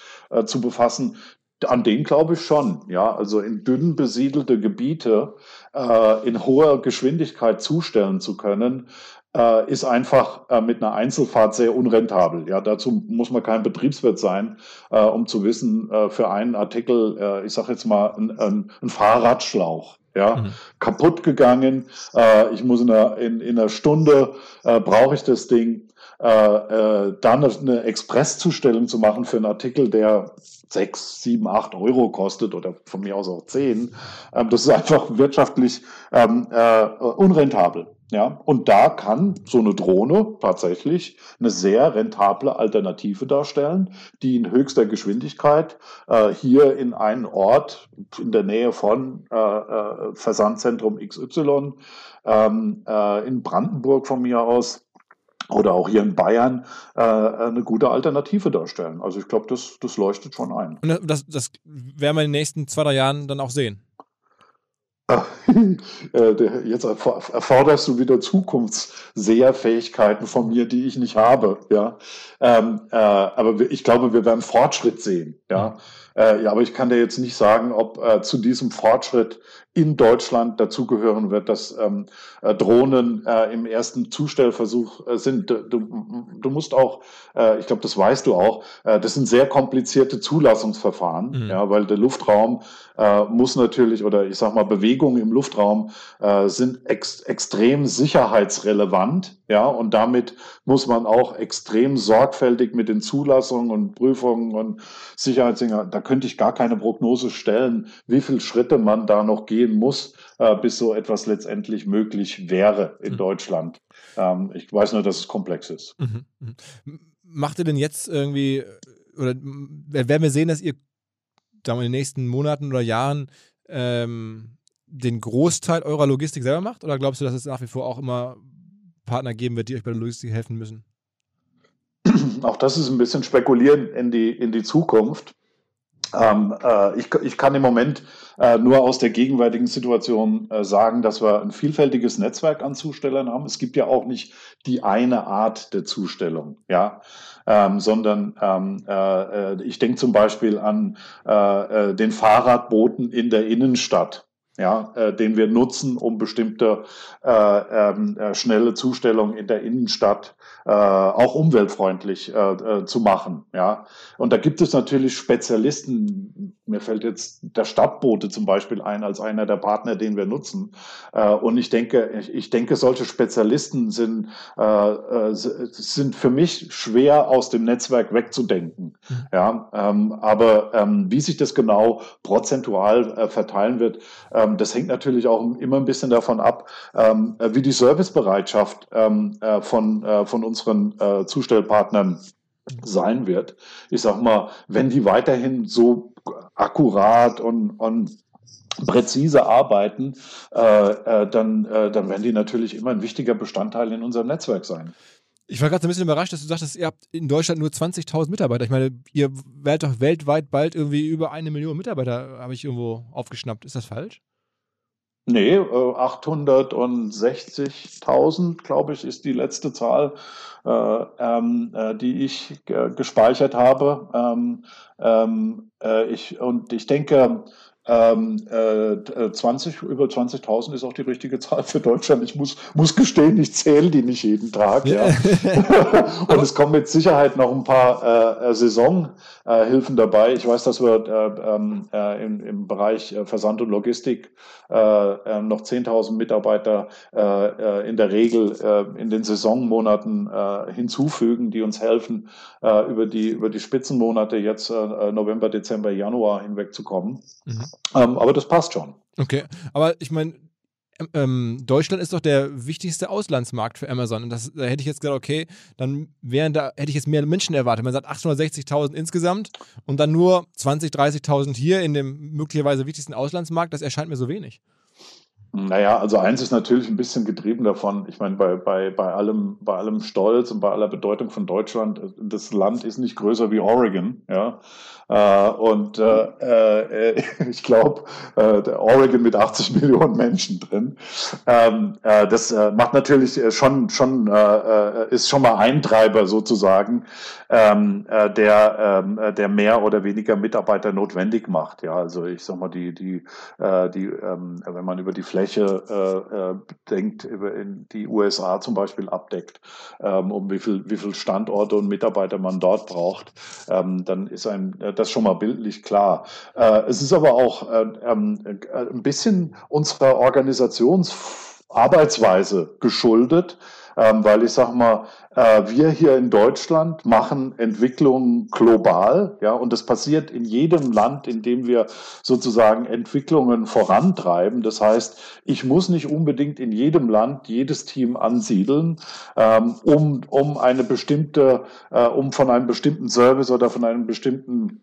B: zu befassen, an den glaube ich schon, ja. Also in dünn besiedelte Gebiete äh, in hoher Geschwindigkeit zustellen zu können, äh, ist einfach äh, mit einer Einzelfahrt sehr unrentabel. Ja, dazu muss man kein Betriebswirt sein, äh, um zu wissen, äh, für einen Artikel, äh, ich sage jetzt mal, ein, ein, ein Fahrradschlauch ja, mhm. kaputt gegangen. Äh, ich muss in einer, in, in einer Stunde äh, brauche ich das Ding. Äh, äh, dann eine Expresszustellung zu machen für einen Artikel, der sechs, sieben, acht Euro kostet oder von mir aus auch zehn, ähm, das ist einfach wirtschaftlich ähm, äh, unrentabel. Ja, und da kann so eine Drohne tatsächlich eine sehr rentable Alternative darstellen, die in höchster Geschwindigkeit äh, hier in einen Ort in der Nähe von äh, äh, Versandzentrum XY ähm, äh, in Brandenburg von mir aus oder auch hier in Bayern äh, eine gute Alternative darstellen. Also ich glaube, das, das leuchtet schon ein.
A: Und das, das werden wir in den nächsten zwei, drei Jahren dann auch sehen.
B: Äh, jetzt erforderst du wieder Zukunftsseherfähigkeiten von mir, die ich nicht habe. Ja, ähm, äh, aber ich glaube, wir werden Fortschritt sehen. Ja, Äh, ja, aber ich kann dir jetzt nicht sagen, ob äh, zu diesem Fortschritt in Deutschland dazugehören wird, dass ähm, äh, Drohnen äh, im ersten Zustellversuch äh, sind. Du, du, musst auch, äh, ich glaube, das weißt du auch, äh, das sind sehr komplizierte Zulassungsverfahren, mhm. ja, weil der Luftraum äh, muss natürlich, oder ich sag mal, Bewegungen im Luftraum sind ex extrem sicherheitsrelevant, ja, und damit muss man auch extrem sorgfältig mit den Zulassungen und Prüfungen und Sicherheitsdingen, da könnte ich gar keine Prognose stellen, wie viele Schritte man da noch geht gehen muss, äh, bis so etwas letztendlich möglich wäre in mhm. Deutschland. Ähm, ich weiß nur, dass es komplex ist. Mhm.
A: Mhm. Macht ihr denn jetzt irgendwie, oder werden wir sehen, dass ihr in den nächsten Monaten oder Jahren ähm, den Großteil eurer Logistik selber macht? Oder glaubst du, dass es nach wie vor auch immer Partner geben wird, die euch bei der Logistik helfen müssen?
B: Auch das ist ein bisschen spekulieren in die, in die Zukunft. Ähm, äh, ich, ich, kann im Moment äh, nur aus der gegenwärtigen Situation äh, sagen, dass wir ein vielfältiges Netzwerk an Zustellern haben. Es gibt ja auch nicht die eine Art der Zustellung, ja, ähm, sondern ähm, äh, äh, ich denke zum Beispiel an äh, den Fahrradboten in der Innenstadt ja, äh, den wir nutzen, um bestimmte äh, ähm, äh, schnelle Zustellungen in der Innenstadt äh, auch umweltfreundlich äh, äh, zu machen. Ja, und da gibt es natürlich Spezialisten. Mir fällt jetzt der Stadtbote zum Beispiel ein als einer der Partner, den wir nutzen. Äh, und ich denke, ich, ich denke, solche Spezialisten sind äh, äh sind für mich schwer aus dem Netzwerk wegzudenken. Mhm. Ja, ähm, aber ähm, wie sich das genau prozentual verteilen wird das hängt natürlich auch immer ein bisschen davon ab, ähm, äh, wie die Servicebereitschaft ähm, äh, von, äh, von unseren Zustellpartnern sein wird. Ich sag mal, wenn die weiterhin so akkurat und, und präzise arbeiten, äh, äh, dann, äh, dann werden die natürlich immer ein wichtiger Bestandteil in unserem Netzwerk sein.
A: Ich war gerade so ein bisschen überrascht, dass du sagtest, ihr habt in Deutschland nur 20.000 Mitarbeiter. Ich meine, ihr werdet doch weltweit bald irgendwie über eine Million Mitarbeiter, habe ich irgendwo aufgeschnappt. Ist das falsch?
B: Nee, 860.000, äh, glaube ich, ist die letzte Zahl, äh, ähm, äh, die ich gespeichert habe. Ähm, ähm, äh, ich, und ich denke, ähm, äh, 20, über 20.000 ist auch die richtige Zahl für Deutschland. Ich muss, muss gestehen, ich zähle die nicht jeden Tag. Ja. und es kommen mit Sicherheit noch ein paar äh, Saisonhilfen äh, dabei. Ich weiß, dass wir äh, ähm, äh, im, im Bereich äh, Versand und Logistik äh, äh, noch 10.000 Mitarbeiter äh, äh, in der Regel äh, in den Saisonmonaten äh, hinzufügen, die uns helfen, äh, über, die, über die Spitzenmonate jetzt äh, November, Dezember, Januar hinwegzukommen. Mhm. Ähm, aber das passt schon.
A: Okay, aber ich meine, ähm, Deutschland ist doch der wichtigste Auslandsmarkt für Amazon. Und das, da hätte ich jetzt gesagt, okay, dann wären da, hätte ich jetzt mehr Menschen erwartet. Man sagt 860.000 insgesamt und dann nur 20.000, 30.000 hier in dem möglicherweise wichtigsten Auslandsmarkt. Das erscheint mir so wenig.
B: Naja, also eins ist natürlich ein bisschen getrieben davon. Ich meine, bei, bei, bei, allem, bei allem Stolz und bei aller Bedeutung von Deutschland, das Land ist nicht größer wie Oregon, ja. Äh, und äh, äh, ich glaube, äh, Oregon mit 80 Millionen Menschen drin. Ähm, äh, das äh, macht natürlich schon, schon äh, ist schon mal ein Treiber sozusagen, ähm, äh, der, ähm, der mehr oder weniger Mitarbeiter notwendig macht. Ja, also ich sag mal, die, die, äh, die, ähm, wenn man über die Fläche äh, äh, denkt, über in die USA zum Beispiel abdeckt, ähm, um wie viel, wie viel Standorte und Mitarbeiter man dort braucht, dann ist ein das schon mal bildlich klar. Äh, es ist aber auch äh, ähm, äh, ein bisschen unserer Organisationsarbeitsweise geschuldet, ähm, weil ich sage mal, wir hier in Deutschland machen Entwicklungen global, ja, und das passiert in jedem Land, in dem wir sozusagen Entwicklungen vorantreiben. Das heißt, ich muss nicht unbedingt in jedem Land jedes Team ansiedeln, ähm, um, um eine bestimmte, um von einem bestimmten Service oder von einem bestimmten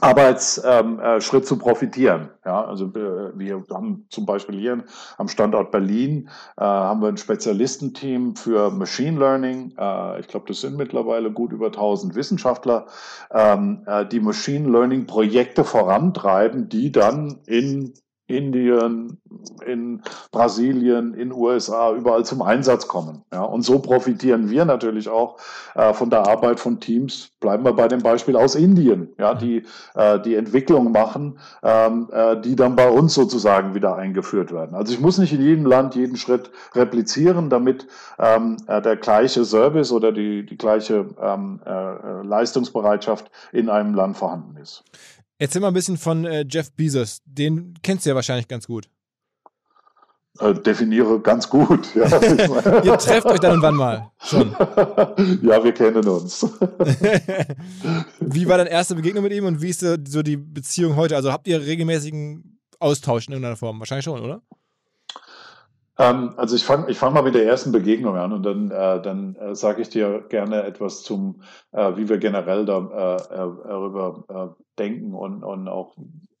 B: Arbeitsschritt ähm, zu profitieren. Ja, also äh, wir haben zum Beispiel hier am Standort Berlin äh, haben wir ein Spezialistenteam für Machine Learning. Äh, ich glaube, das sind mittlerweile gut über 1000 Wissenschaftler, ähm, äh, die Machine Learning Projekte vorantreiben, die dann in Indien, in Brasilien, in USA überall zum Einsatz kommen. Ja, und so profitieren wir natürlich auch äh, von der Arbeit von Teams. Bleiben wir bei dem Beispiel aus Indien, ja, die äh, die Entwicklung machen, ähm, äh, die dann bei uns sozusagen wieder eingeführt werden. Also ich muss nicht in jedem Land jeden Schritt replizieren, damit ähm, äh, der gleiche Service oder die die gleiche ähm, äh, äh Leistungsbereitschaft in einem Land vorhanden ist.
A: Erzähl mal ein bisschen von äh, Jeff Bezos. Den kennst du ja wahrscheinlich ganz gut.
B: Äh, definiere ganz gut. Ja.
A: Ihr trefft euch dann und wann mal schon.
B: ja, wir kennen uns.
A: wie war deine erste Begegnung mit ihm und wie ist so die Beziehung heute? Also habt ihr regelmäßigen Austausch in irgendeiner Form? Wahrscheinlich schon, oder?
B: Ähm, also ich fange ich fang mal mit der ersten Begegnung an und dann, äh, dann äh, sage ich dir gerne etwas zum, äh, wie wir generell da, äh, äh, darüber äh, denken und, und auch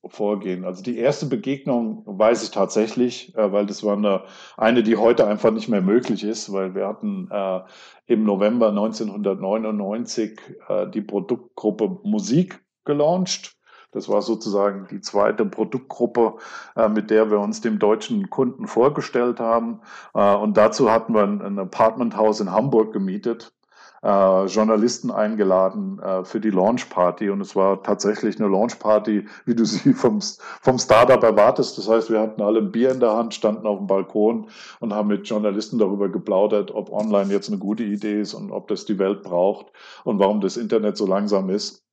B: vorgehen. Also die erste Begegnung weiß ich tatsächlich, äh, weil das war eine, eine, die heute einfach nicht mehr möglich ist, weil wir hatten äh, im November 1999 äh, die Produktgruppe Musik gelauncht das war sozusagen die zweite Produktgruppe, äh, mit der wir uns dem deutschen Kunden vorgestellt haben. Äh, und dazu hatten wir ein, ein Apartmenthaus in Hamburg gemietet. Äh, Journalisten eingeladen äh, für die Launchparty und es war tatsächlich eine Launchparty, wie du sie vom, vom Startup erwartest. Das heißt, wir hatten alle ein Bier in der Hand, standen auf dem Balkon und haben mit Journalisten darüber geplaudert, ob online jetzt eine gute Idee ist und ob das die Welt braucht und warum das Internet so langsam ist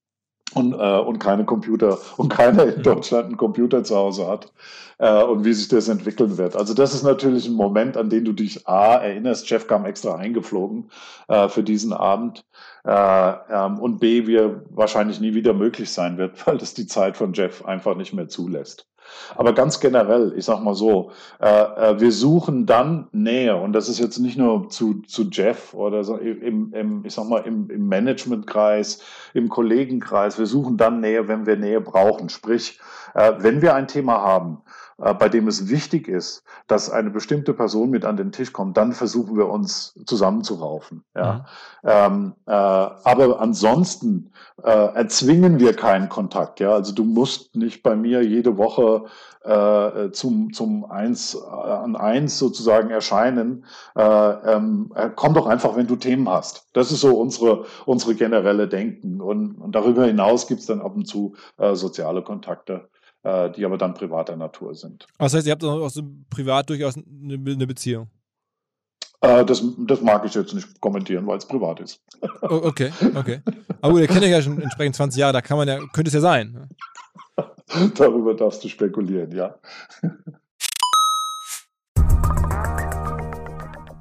B: und, äh, und keine Computer und keiner in Deutschland einen Computer zu Hause hat äh, und wie sich das entwickeln wird. Also das ist natürlich ein Moment, an den du dich A erinnerst. Jeff kam extra eingeflogen äh, für diesen Abend äh, ähm, und B, wir wahrscheinlich nie wieder möglich sein wird, weil das die Zeit von Jeff einfach nicht mehr zulässt. Aber ganz generell, ich sag mal so, äh, äh, wir suchen dann Nähe und das ist jetzt nicht nur zu, zu Jeff oder so im, im, ich sag mal, im, im Managementkreis, im Kollegenkreis. Wir suchen dann Nähe, wenn wir Nähe brauchen. Sprich, äh, wenn wir ein Thema haben, bei dem es wichtig ist, dass eine bestimmte Person mit an den Tisch kommt, dann versuchen wir uns zusammenzuraufen. Ja. Mhm. Ähm, äh, aber ansonsten äh, erzwingen wir keinen Kontakt. Ja. Also du musst nicht bei mir jede Woche äh, zum, zum eins äh, an eins sozusagen erscheinen. Äh, ähm, äh, komm doch einfach, wenn du Themen hast. Das ist so unsere, unsere generelle Denken. Und, und darüber hinaus gibt's dann ab und zu äh, soziale Kontakte äh, die aber dann privater Natur sind.
A: Das heißt, ihr habt auch so privat durchaus eine, eine Beziehung?
B: Äh, das, das mag ich jetzt nicht kommentieren, weil es privat ist.
A: Okay, okay. Aber gut, ihr kennt euch ja schon entsprechend 20 Jahre, da kann man ja, könnte es ja sein. Ne?
B: Darüber darfst du spekulieren, ja.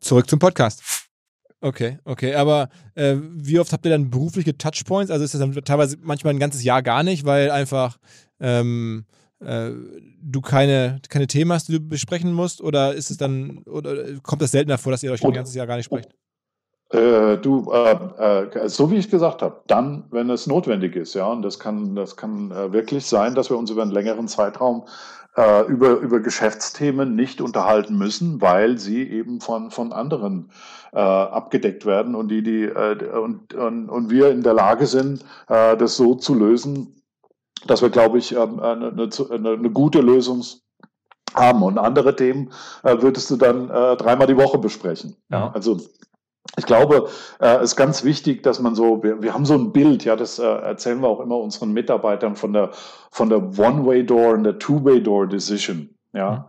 A: Zurück zum Podcast. Okay, okay. Aber äh, wie oft habt ihr dann berufliche Touchpoints? Also ist das dann teilweise manchmal ein ganzes Jahr gar nicht, weil einfach ähm, äh, du keine, keine Themen hast, die du besprechen musst? Oder ist es dann, oder kommt das seltener vor, dass ihr euch ein ganzes Jahr gar nicht sprecht?
B: Äh, du, äh, äh, so wie ich gesagt habe, dann, wenn es notwendig ist, ja, und das kann, das kann äh, wirklich sein, dass wir uns über einen längeren Zeitraum äh, über, über Geschäftsthemen nicht unterhalten müssen, weil sie eben von, von anderen äh, abgedeckt werden und, die, die, äh, und, und, und wir in der Lage sind, äh, das so zu lösen, dass wir, glaube ich, ähm, eine, eine, eine gute Lösung haben. Und andere Themen äh, würdest du dann äh, dreimal die Woche besprechen. Ja, also ich glaube, es äh, ist ganz wichtig, dass man so, wir, wir haben so ein Bild, ja, das äh, erzählen wir auch immer unseren Mitarbeitern von der, von der One-Way-Door und der Two-Way-Door-Decision, ja. Mhm.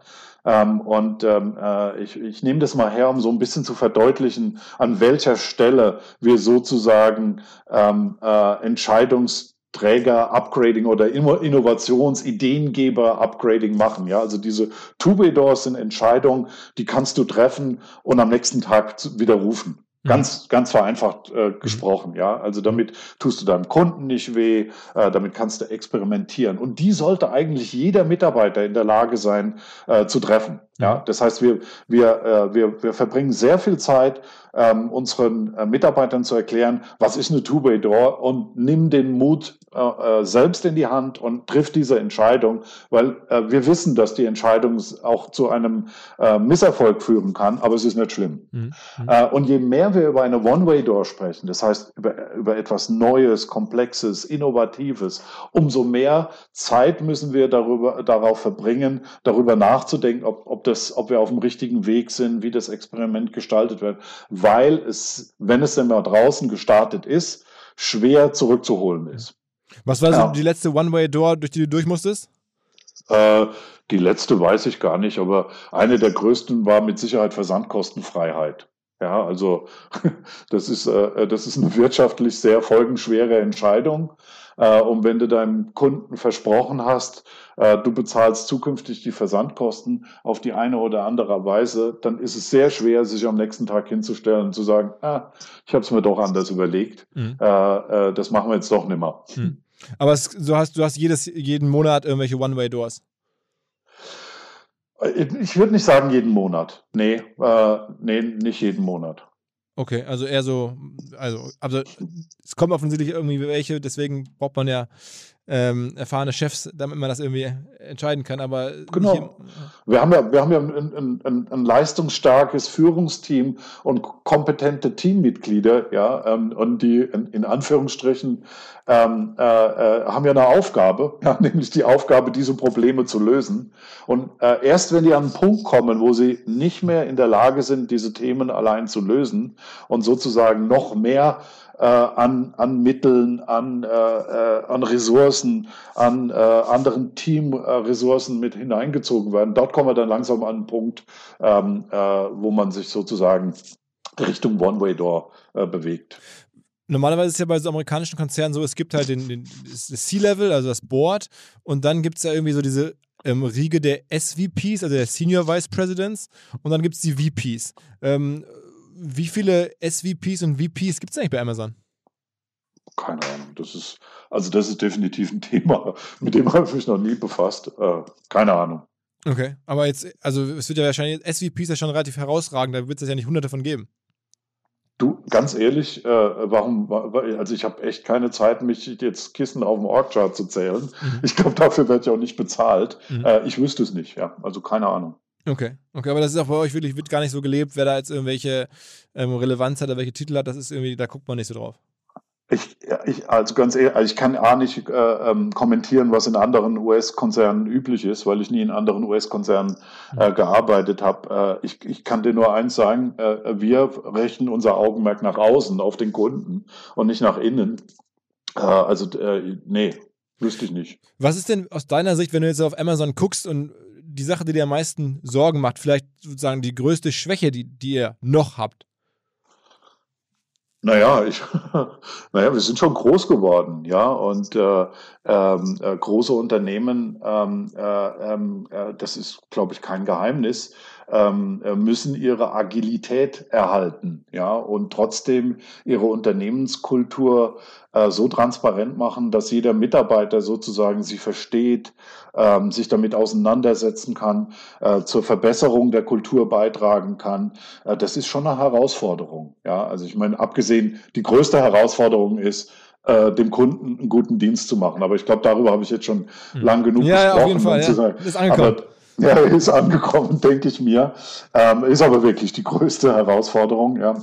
B: Ähm, und ähm, äh, ich, ich nehme das mal her, um so ein bisschen zu verdeutlichen, an welcher Stelle wir sozusagen ähm, äh, Entscheidungs Träger Upgrading oder Innovationsideengeber Upgrading machen. Ja, also diese Two-Way-Doors sind Entscheidungen, die kannst du treffen und am nächsten Tag widerrufen. Mhm. Ganz, ganz vereinfacht äh, mhm. gesprochen, ja. Also damit tust du deinem Kunden nicht weh, äh, damit kannst du experimentieren. Und die sollte eigentlich jeder Mitarbeiter in der Lage sein äh, zu treffen. Ja, das heißt, wir, wir, äh, wir, wir verbringen sehr viel Zeit, ähm, unseren äh, Mitarbeitern zu erklären, was ist eine Two-Way-Door und nimm den Mut äh, äh, selbst in die Hand und triff diese Entscheidung, weil äh, wir wissen, dass die Entscheidung auch zu einem äh, Misserfolg führen kann, aber es ist nicht schlimm. Mhm. mhm. Äh, und je mehr wir über eine One-Way-Door sprechen, das heißt über, über etwas Neues, Komplexes, Innovatives, umso mehr Zeit müssen wir darüber, darauf verbringen, darüber nachzudenken, ob, ob das, ob wir auf dem richtigen Weg sind, wie das Experiment gestaltet wird, weil es, wenn es denn mal draußen gestartet ist, schwer zurückzuholen ist.
A: Was war ja. so die letzte One-Way-Door, durch die du durch musstest?
B: Äh, die letzte weiß ich gar nicht, aber eine der größten war mit Sicherheit Versandkostenfreiheit. Ja, also das ist, äh, das ist eine wirtschaftlich sehr folgenschwere Entscheidung. Äh, und wenn du deinem Kunden versprochen hast, äh, du bezahlst zukünftig die Versandkosten auf die eine oder andere Weise, dann ist es sehr schwer, sich am nächsten Tag hinzustellen und zu sagen, ah, ich habe es mir doch anders überlegt. Mhm. Äh, das machen wir jetzt doch nicht mehr. Mhm.
A: Aber es, du, hast, du hast jedes, jeden Monat irgendwelche One-Way-Doors.
B: Ich würde nicht sagen jeden Monat. Nee, äh, nee, nicht jeden Monat.
A: Okay, also eher so, also, also es kommen offensichtlich irgendwie welche, deswegen braucht man ja ähm, erfahrene Chefs, damit man das irgendwie entscheiden kann. Aber
B: genau. wir haben ja, wir haben ja ein, ein, ein, leistungsstarkes Führungsteam und kompetente Teammitglieder, ja, ähm, und die in, in Anführungsstrichen ähm, äh, äh, haben ja eine Aufgabe, ja, nämlich die Aufgabe, diese Probleme zu lösen. Und äh, erst wenn die an einen Punkt kommen, wo sie nicht mehr in der Lage sind, diese Themen allein zu lösen und sozusagen noch mehr äh, an, an Mitteln, an, äh, äh, an Ressourcen, an äh, anderen Teamressourcen mit hineingezogen werden. Dort kommen wir dann langsam an einen Punkt, ähm, äh, wo man sich sozusagen Richtung One-Way-Door äh, bewegt.
A: Normalerweise ist ja bei so amerikanischen Konzernen so, es gibt halt den, den C-Level, also das Board, und dann gibt es ja irgendwie so diese ähm, Riege der SVPs, also der Senior Vice Presidents, und dann gibt es die VPs. Ähm, wie viele SVPs und VPs gibt es eigentlich bei Amazon?
B: Keine Ahnung. Das ist, also das ist definitiv ein Thema, mit dem habe ich mich noch nie befasst. Äh, keine Ahnung.
A: Okay, aber jetzt, also es wird ja wahrscheinlich, SVPs ja schon relativ herausragend, da wird es ja nicht hunderte von geben.
B: Du, ganz ehrlich, äh, warum, also ich habe echt keine Zeit, mich jetzt Kissen auf dem Org-Chart zu zählen. Mhm. Ich glaube, dafür werde ich auch nicht bezahlt. Mhm. Äh, ich wüsste es nicht, ja. Also keine Ahnung.
A: Okay, okay, aber das ist auch bei euch wirklich, wird gar nicht so gelebt, wer da jetzt irgendwelche ähm, Relevanz hat oder welche Titel hat, das ist irgendwie, da guckt man nicht so drauf.
B: Ich, ich, also ganz ehrlich, also ich kann A nicht äh, ähm, kommentieren, was in anderen US-Konzernen üblich ist, weil ich nie in anderen US-Konzernen äh, mhm. gearbeitet habe. Äh, ich, ich kann dir nur eins sagen, äh, wir rechnen unser Augenmerk nach außen, auf den Kunden und nicht nach innen. Äh, also, äh, nee, wüsste ich nicht.
A: Was ist denn aus deiner Sicht, wenn du jetzt auf Amazon guckst und die Sache, die dir am meisten Sorgen macht, vielleicht sozusagen die größte Schwäche, die, die ihr noch habt?
B: Naja, ich, naja, wir sind schon groß geworden, ja, und äh, ähm, äh, große Unternehmen, ähm, äh, ähm, äh, das ist, glaube ich, kein Geheimnis, ähm, äh, müssen ihre Agilität erhalten, ja, und trotzdem ihre Unternehmenskultur äh, so transparent machen, dass jeder Mitarbeiter sozusagen sie versteht, ähm, sich damit auseinandersetzen kann, äh, zur Verbesserung der Kultur beitragen kann. Äh, das ist schon eine Herausforderung, ja. Also ich meine, abgesehen, die größte Herausforderung ist, äh, dem Kunden einen guten Dienst zu machen. Aber ich glaube, darüber habe ich jetzt schon hm. lang genug
A: ja, gesprochen. Ja, auf jeden Fall. Ja. Sagen, ist angekommen. Aber,
B: ja, ist angekommen, denke ich mir. Ähm, ist aber wirklich die größte Herausforderung, ja.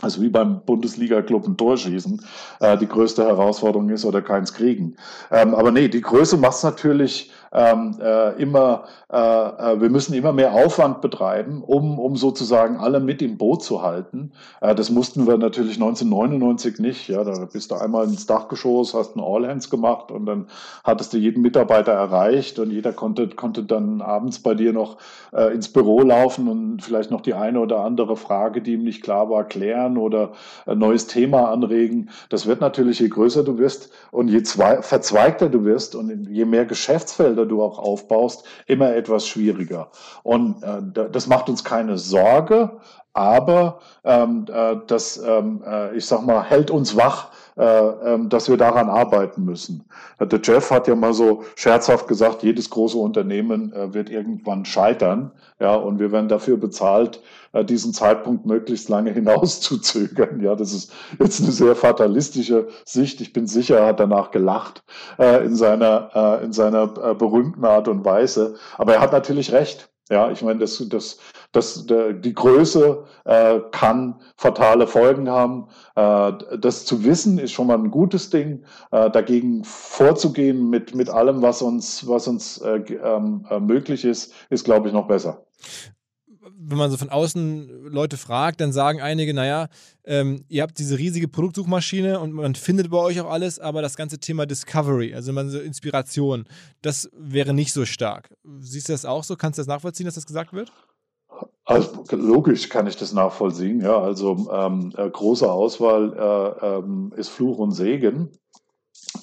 B: Also wie beim Bundesliga-Club ein Tor schießen, äh, die größte Herausforderung ist oder keins kriegen. Ähm, aber nee, die Größe macht es natürlich ähm, äh, immer, äh, äh, wir müssen immer mehr Aufwand betreiben, um, um sozusagen alle mit im Boot zu halten. Äh, das mussten wir natürlich 1999 nicht. Ja, da bist du einmal ins Dachgeschoss, hast ein All Hands gemacht und dann hattest du jeden Mitarbeiter erreicht und jeder konnte, konnte dann abends bei dir noch äh, ins Büro laufen und vielleicht noch die eine oder andere Frage, die ihm nicht klar war, klären oder ein neues Thema anregen. Das wird natürlich, je größer du wirst und je zwei, verzweigter du wirst und je mehr Geschäftsfelder du auch aufbaust, immer etwas schwieriger. Und äh, das macht uns keine Sorge, aber ähm, äh, das, ähm, äh, ich sag mal, hält uns wach, dass wir daran arbeiten müssen. Der Jeff hat ja mal so scherzhaft gesagt, jedes große Unternehmen äh, wird irgendwann scheitern, ja, und wir werden dafür bezahlt, äh, diesen Zeitpunkt möglichst lange hinauszuzögern. Ja, das ist jetzt eine sehr fatalistische Sicht. Ich bin sicher, er hat danach gelacht in seiner in seiner berühmten Art und Weise. Aber er hat natürlich recht. Ja, ich meine, das, das, das, die Größe äh, kann fatale Folgen haben. Äh, das zu wissen ist schon mal ein gutes Ding. Äh, dagegen vorzugehen mit, mit allem, was uns, was uns äh, ähm, äh, möglich ist, ist, glaube ich, noch besser
A: wenn man so von außen Leute fragt, dann sagen einige, naja, ähm, ihr habt diese riesige Produktsuchmaschine und man findet bei euch auch alles, aber das ganze Thema Discovery, also man so Inspiration, das wäre nicht so stark. Siehst du das auch so? Kannst du das nachvollziehen, dass das gesagt wird?
B: Also, logisch kann ich das nachvollziehen, ja. Also ähm, äh, große Auswahl äh, ähm, ist Fluch und Segen.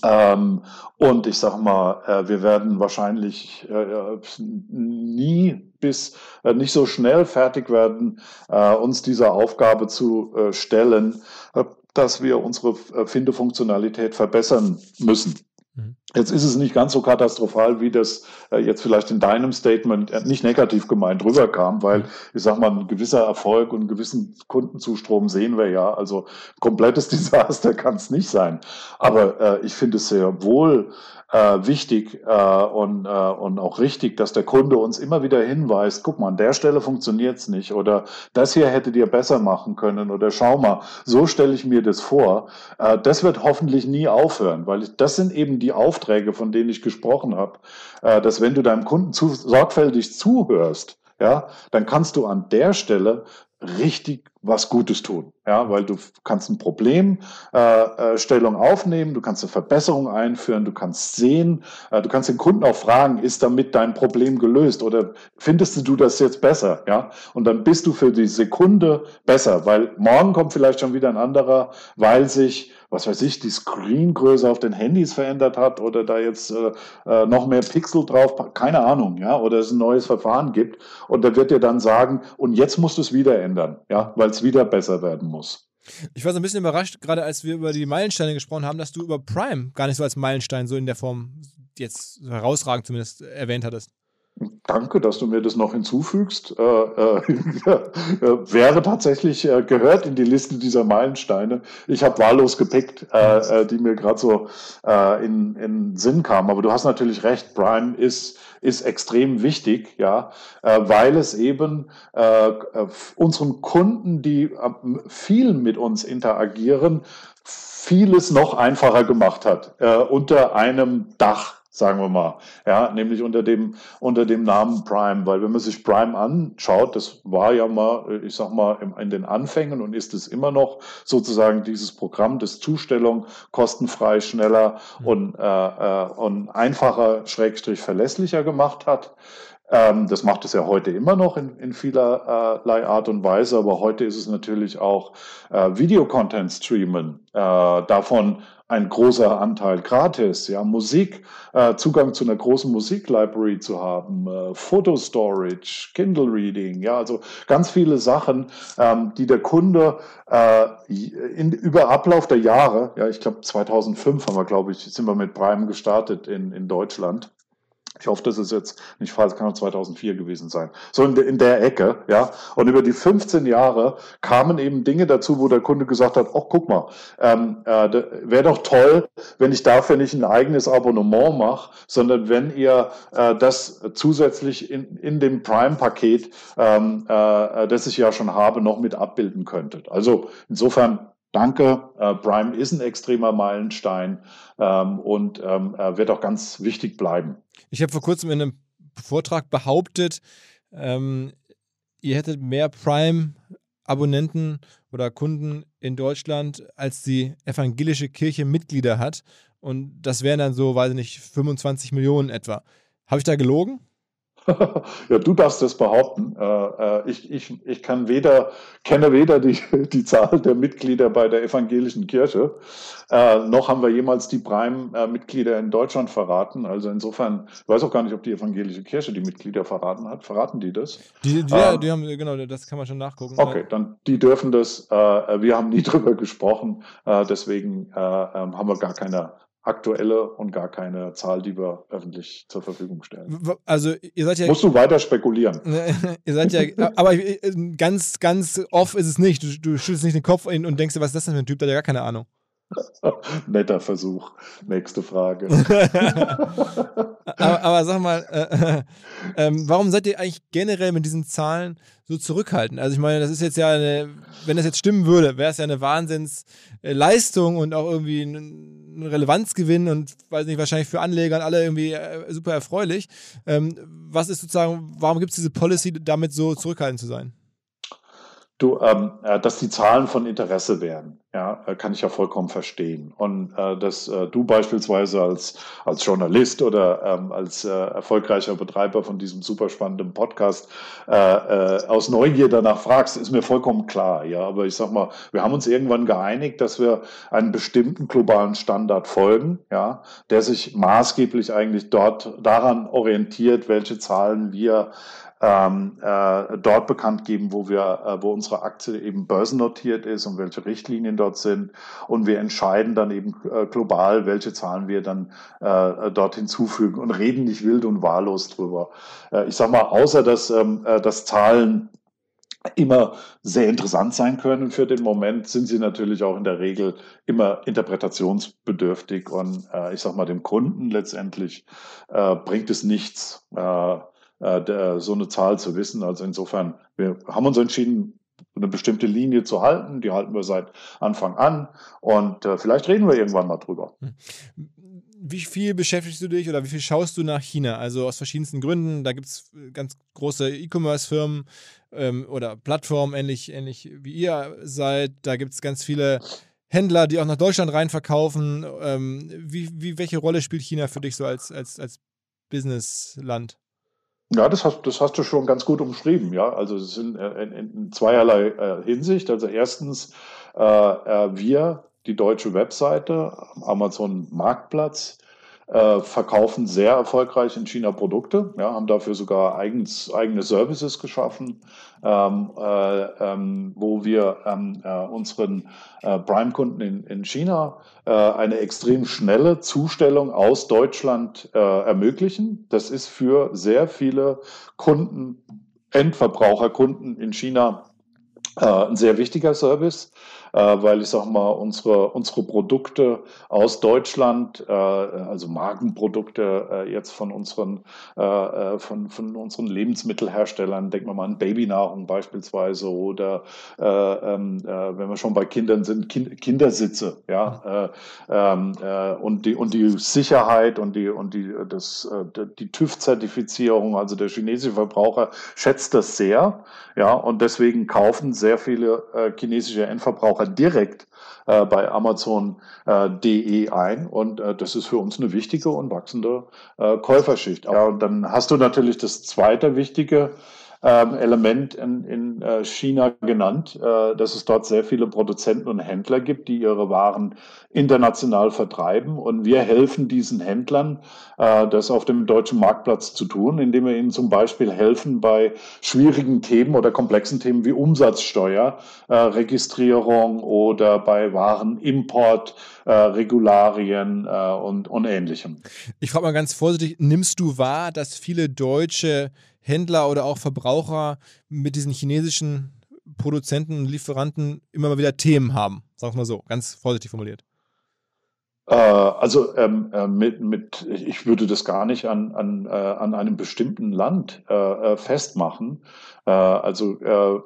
B: Ähm, und ich sage mal, äh, wir werden wahrscheinlich äh, nie bis äh, nicht so schnell fertig werden, äh, uns dieser Aufgabe zu äh, stellen, äh, dass wir unsere Findefunktionalität verbessern müssen. Mhm. Jetzt ist es nicht ganz so katastrophal, wie das äh, jetzt vielleicht in deinem Statement äh, nicht negativ gemeint rüberkam, weil ich sag mal, ein gewisser Erfolg und einen gewissen Kundenzustrom sehen wir ja. Also komplettes Desaster kann es nicht sein. Aber äh, ich finde es sehr wohl äh, wichtig äh, und, äh, und auch richtig, dass der Kunde uns immer wieder hinweist, guck mal, an der Stelle funktioniert's nicht oder das hier hättet ihr besser machen können oder schau mal, so stelle ich mir das vor. Äh, das wird hoffentlich nie aufhören, weil das sind eben die Aufträge, von denen ich gesprochen habe, äh, dass wenn du deinem Kunden zu, sorgfältig zuhörst, ja, dann kannst du an der Stelle richtig was Gutes tun. Ja, weil du kannst ein Problemstellung äh, äh aufnehmen, du kannst eine Verbesserung einführen, du kannst sehen, äh, du kannst den Kunden auch fragen, ist damit dein Problem gelöst oder findest du das jetzt besser? Ja, und dann bist du für die Sekunde besser, weil morgen kommt vielleicht schon wieder ein anderer, weil sich was weiß ich, die Screengröße auf den Handys verändert hat oder da jetzt äh, äh noch mehr Pixel drauf, keine Ahnung, ja, oder es ein neues Verfahren gibt und da wird dir dann sagen, und jetzt musst du es wieder ändern, ja, weil es wieder besser werden muss.
A: Ich war so ein bisschen überrascht, gerade als wir über die Meilensteine gesprochen haben, dass du über Prime gar nicht so als Meilenstein so in der Form jetzt herausragend zumindest erwähnt hattest.
B: Danke, dass du mir das noch hinzufügst. Äh, äh, wäre tatsächlich äh, gehört in die Liste dieser Meilensteine. Ich habe wahllos gepickt, äh, äh, die mir gerade so äh, in, in Sinn kamen. Aber du hast natürlich recht, Prime ist, ist extrem wichtig, ja, weil es eben unseren Kunden, die viel mit uns interagieren, vieles noch einfacher gemacht hat unter einem Dach sagen wir mal, ja, nämlich unter dem, unter dem Namen Prime, weil wenn man sich Prime anschaut, das war ja mal, ich sag mal, in den Anfängen und ist es immer noch sozusagen dieses Programm das Zustellung kostenfrei, schneller mhm. und, äh, äh, und einfacher, schrägstrich verlässlicher gemacht hat. Ähm, das macht es ja heute immer noch in, in vielerlei Art und Weise, aber heute ist es natürlich auch äh, Videocontent streamen. Äh, davon ein großer Anteil gratis, ja, Musik, äh, Zugang zu einer großen Musiklibrary zu haben, äh, Storage, Kindle Reading, ja, also ganz viele Sachen, ähm, die der Kunde äh, in, über Ablauf der Jahre, ja, ich glaube 2005 haben wir, glaube ich, sind wir mit Prime gestartet in, in Deutschland. Ich hoffe, das ist jetzt nicht falsch, kann auch 2004 gewesen sein. So in, in der Ecke, ja. Und über die 15 Jahre kamen eben Dinge dazu, wo der Kunde gesagt hat, ach, guck mal, ähm, äh, wäre doch toll, wenn ich dafür nicht ein eigenes Abonnement mache, sondern wenn ihr äh, das zusätzlich in, in dem Prime-Paket, ähm, äh, das ich ja schon habe, noch mit abbilden könntet. Also insofern danke. Äh, Prime ist ein extremer Meilenstein ähm, und ähm, wird auch ganz wichtig bleiben.
A: Ich habe vor kurzem in einem Vortrag behauptet, ähm, ihr hättet mehr Prime-Abonnenten oder Kunden in Deutschland, als die evangelische Kirche Mitglieder hat. Und das wären dann so, weiß ich nicht, 25 Millionen etwa. Habe ich da gelogen?
B: Ja, du darfst das behaupten. Äh, äh, ich, ich, ich kann weder, kenne weder die, die Zahl der Mitglieder bei der evangelischen Kirche, äh, noch haben wir jemals die Prime-Mitglieder in Deutschland verraten. Also insofern, ich weiß auch gar nicht, ob die evangelische Kirche die Mitglieder verraten hat. Verraten die das?
A: Die, die, ähm, die haben, genau, das kann man schon nachgucken.
B: Okay, dann die dürfen das. wir haben nie drüber gesprochen. deswegen ähm, haben wir gar keine aktuelle und gar keine Zahl, die wir öffentlich zur Verfügung stellen.
A: Also ihr seid ja.
B: Musst du weiter spekulieren.
A: ihr seid ja, aber ganz, ganz off ist es nicht. Du, du schüttelst nicht den Kopf und denkst dir, was ist das denn für ein Typ, der hat ja gar keine Ahnung.
B: Netter Versuch. Nächste Frage.
A: aber, aber, sag mal, äh, äh, warum seid ihr eigentlich generell mit diesen Zahlen so zurückhaltend? Also ich meine, das ist jetzt ja eine, wenn das jetzt stimmen würde, wäre es ja eine Wahnsinnsleistung und auch irgendwie ein Relevanzgewinn und weiß nicht, wahrscheinlich für Anleger und alle irgendwie äh, super erfreulich. Ähm, was ist sozusagen, warum gibt es diese Policy, damit so zurückhaltend zu sein?
B: Du, ähm, äh, dass die Zahlen von Interesse wären, ja, äh, kann ich ja vollkommen verstehen. Und äh, dass äh, du beispielsweise als, als Journalist oder ähm, als äh, erfolgreicher Betreiber von diesem super spannenden Podcast äh, äh, aus Neugier danach fragst, ist mir vollkommen klar. Ja, aber ich sag mal, wir haben uns irgendwann geeinigt, dass wir einen bestimmten globalen Standard folgen, ja, der sich maßgeblich eigentlich dort daran orientiert, welche Zahlen wir ähm, äh, dort bekannt geben, wo wir, äh, wo unsere Aktie eben börsennotiert ist und welche Richtlinien dort sind. Und wir entscheiden dann eben äh, global, welche Zahlen wir dann äh, dort hinzufügen und reden nicht wild und wahllos drüber. Äh, ich sag mal, außer dass, ähm, äh, dass Zahlen immer sehr interessant sein können für den Moment, sind sie natürlich auch in der Regel immer interpretationsbedürftig und äh, ich sag mal, dem Kunden letztendlich äh, bringt es nichts, äh, äh, der, so eine Zahl zu wissen. Also insofern, wir haben uns entschieden, eine bestimmte Linie zu halten. Die halten wir seit Anfang an und äh, vielleicht reden wir irgendwann mal drüber. Hm.
A: Wie viel beschäftigst du dich oder wie viel schaust du nach China? Also aus verschiedensten Gründen. Da gibt es äh, ganz große E-Commerce-Firmen ähm, oder Plattformen, ähnlich, ähnlich wie ihr seid. Da gibt es ganz viele Händler, die auch nach Deutschland rein verkaufen. Ähm, wie, wie, welche Rolle spielt China für dich so als, als, als Businessland?
B: Ja, das hast, das hast du schon ganz gut umschrieben, ja. Also es sind äh, in, in zweierlei äh, Hinsicht. Also erstens, äh, äh, wir, die deutsche Webseite, Amazon Marktplatz, äh, verkaufen sehr erfolgreich in China Produkte, ja, haben dafür sogar eigens, eigene Services geschaffen, ähm, äh, ähm, wo wir ähm, äh, unseren äh, Prime-Kunden in, in China äh, eine extrem schnelle Zustellung aus Deutschland äh, ermöglichen. Das ist für sehr viele Kunden, Endverbraucherkunden in China ein sehr wichtiger Service. Äh, weil ich sage mal, unsere, unsere Produkte aus Deutschland, äh, also Markenprodukte äh, jetzt von unseren, von, von unseren Lebensmittelherstellern, denken wir mal an Babynahrung beispielsweise oder ähm, wenn wir schon bei Kindern sind, Kindersitze, ja, ähm, und die, und die Sicherheit und die, und die, das, die TÜV-Zertifizierung, also der chinesische Verbraucher schätzt das sehr, ja, und deswegen kaufen sehr viele chinesische Endverbraucher Verbraucher direkt äh, bei Amazon.de äh, ein. Und äh, das ist für uns eine wichtige und wachsende äh, Käuferschicht. Ja, und dann hast du natürlich das zweite wichtige ähm, Element in, in äh, China genannt, äh, dass es dort sehr viele Produzenten und Händler gibt, die ihre Waren international vertreiben. Und wir helfen diesen Händlern, äh, das auf dem deutschen Marktplatz zu tun, indem wir ihnen zum Beispiel helfen bei schwierigen Themen oder komplexen Themen wie Umsatzsteuer, äh, Registrierung oder bei Warenimport, äh, Regularien äh, und, und ähnlichem.
A: Ich frage mal ganz vorsichtig, nimmst du wahr, dass viele deutsche Händler oder auch Verbraucher mit diesen chinesischen Produzenten und Lieferanten immer mal wieder Themen haben. Sagen wir mal so, ganz vorsichtig formuliert.
B: Äh, also ähm, äh, mit, mit, ich würde das gar nicht an, an, äh, an einem bestimmten Land äh, äh festmachen. Äh, also,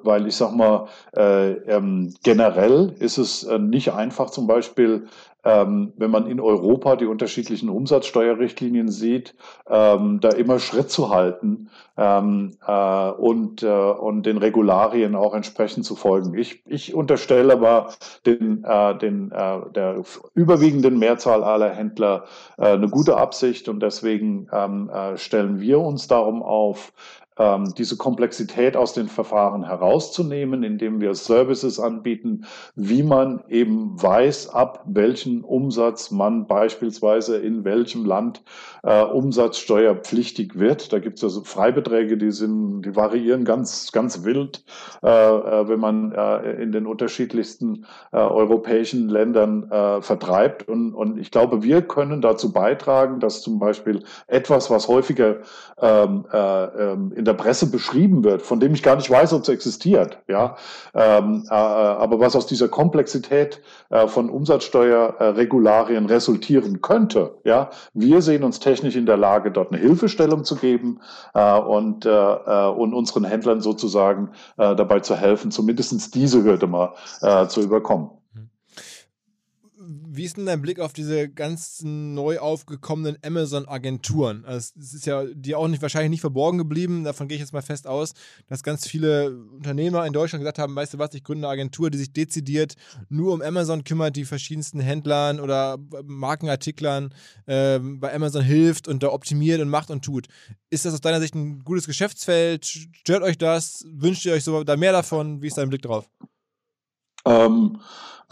B: weil ich sag mal, äh, ähm, generell ist es nicht einfach, zum Beispiel wenn man in Europa die unterschiedlichen Umsatzsteuerrichtlinien sieht, ähm, da immer Schritt zu halten ähm, äh, und, äh, und den Regularien auch entsprechend zu folgen. Ich, ich unterstelle aber den, äh, den, der überwiegenden Mehrzahl aller Händler eine gute Absicht und deswegen ähm, stellen wir uns darum auf, ähm, diese Komplexität aus den Verfahren herauszunehmen, indem wir Services anbieten, wie man eben weiß, ab welchen Umsatz man beispielsweise in welchem Land äh, umsatzsteuerpflichtig wird. Da gibt es also Freibeträge, die sind, die variieren ganz, ganz wild, äh, äh wenn man äh, in den unterschiedlichsten äh, europäischen Ländern äh, vertreibt. Und, und ich glaube, wir können dazu beitragen, dass zum Beispiel etwas, was häufiger ähm, ähm, in der Presse beschrieben wird, von dem ich gar nicht weiß, ob es existiert, ja, ähm, äh, aber was aus dieser Komplexität äh, von Umsatzsteuerregularien resultieren könnte, ja, wir sehen uns technisch in der Lage, dort eine Hilfestellung zu geben äh, und, äh, äh und unseren Händlern sozusagen äh, dabei zu helfen, zumindest diese Hürde mal zu überkommen.
A: Wie ist denn dein Blick auf diese ganzen neu aufgekommenen Amazon-Agenturen? Also es ist ja dir auch nicht wahrscheinlich nicht verborgen geblieben, davon gehe ich jetzt mal fest aus, dass ganz viele Unternehmer in Deutschland gesagt haben, weißt du was, ich gründe eine Agentur, die sich dezidiert nur um Amazon kümmert, die verschiedensten Händlern oder Markenartiklern äh, bei Amazon hilft und da optimiert und macht und tut. Ist das aus deiner Sicht ein gutes Geschäftsfeld? Stört euch das? Wünscht ihr euch so da mehr davon? Wie ist dein Blick drauf?
B: Ähm,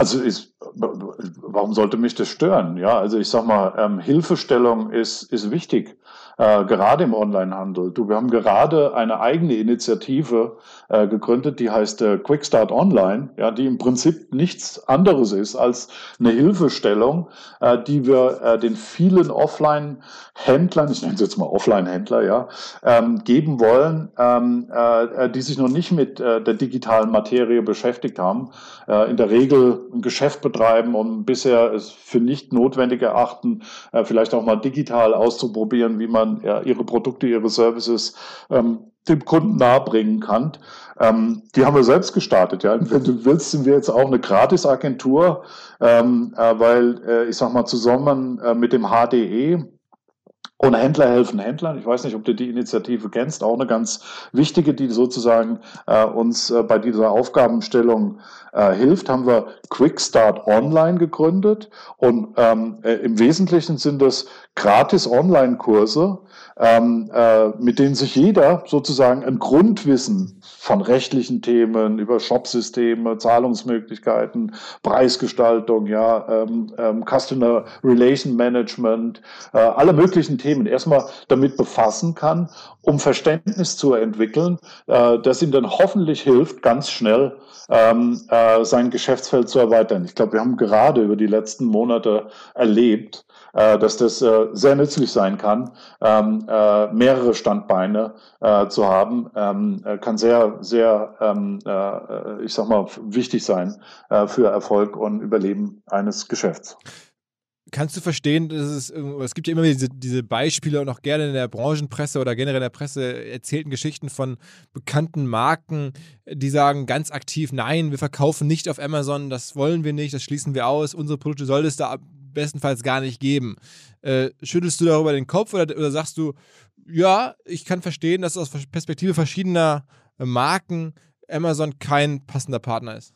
B: also ist, warum sollte mich das stören? Ja, also ich sag mal, ähm, Hilfestellung ist, ist wichtig äh, gerade im Onlinehandel. Du, wir haben gerade eine eigene Initiative äh, gegründet, die heißt äh, Quick Start Online, ja, die im Prinzip nichts anderes ist als eine Hilfestellung, äh, die wir äh, den vielen Offline-Händlern, ich nenne es jetzt mal Offline-Händler, ja, ähm, geben wollen, ähm, äh, die sich noch nicht mit äh, der digitalen Materie beschäftigt haben, äh, in der Regel ein Geschäft betreiben und bisher es für nicht notwendig erachten, äh, vielleicht auch mal digital auszuprobieren, wie man ja, ihre Produkte, ihre Services ähm, dem Kunden nahebringen kann. Ähm, die haben wir selbst gestartet. Ja. Wenn du willst, sind wir jetzt auch eine Gratisagentur, ähm, äh, weil äh, ich sag mal zusammen äh, mit dem HDE und Händler helfen Händlern. Ich weiß nicht, ob du die Initiative kennst, auch eine ganz wichtige, die sozusagen äh, uns äh, bei dieser Aufgabenstellung äh, hilft, haben wir Quick Start Online gegründet. Und ähm, äh, im Wesentlichen sind das gratis Online-Kurse, ähm, äh, mit denen sich jeder sozusagen ein Grundwissen von rechtlichen Themen über Shopsysteme, Zahlungsmöglichkeiten, Preisgestaltung, ja, ähm, ähm, Customer Relation Management, äh, alle möglichen Themen erstmal damit befassen kann, um Verständnis zu entwickeln, äh, das ihm dann hoffentlich hilft, ganz schnell ähm, äh, sein Geschäftsfeld zu erweitern. Ich glaube, wir haben gerade über die letzten Monate erlebt, äh, dass das äh, sehr nützlich sein kann, ähm, äh, mehrere Standbeine äh, zu haben, ähm, äh, kann sehr, sehr, ähm, äh, ich sag mal, wichtig sein für Erfolg und Überleben eines Geschäfts.
A: Kannst du verstehen, dass es, es gibt ja immer diese, diese Beispiele und auch gerne in der Branchenpresse oder generell in der Presse erzählten Geschichten von bekannten Marken, die sagen ganz aktiv, nein, wir verkaufen nicht auf Amazon, das wollen wir nicht, das schließen wir aus, unsere Produkte soll es da bestenfalls gar nicht geben. Äh, schüttelst du darüber den Kopf oder, oder sagst du, ja, ich kann verstehen, dass aus Perspektive verschiedener Marken Amazon kein passender Partner ist?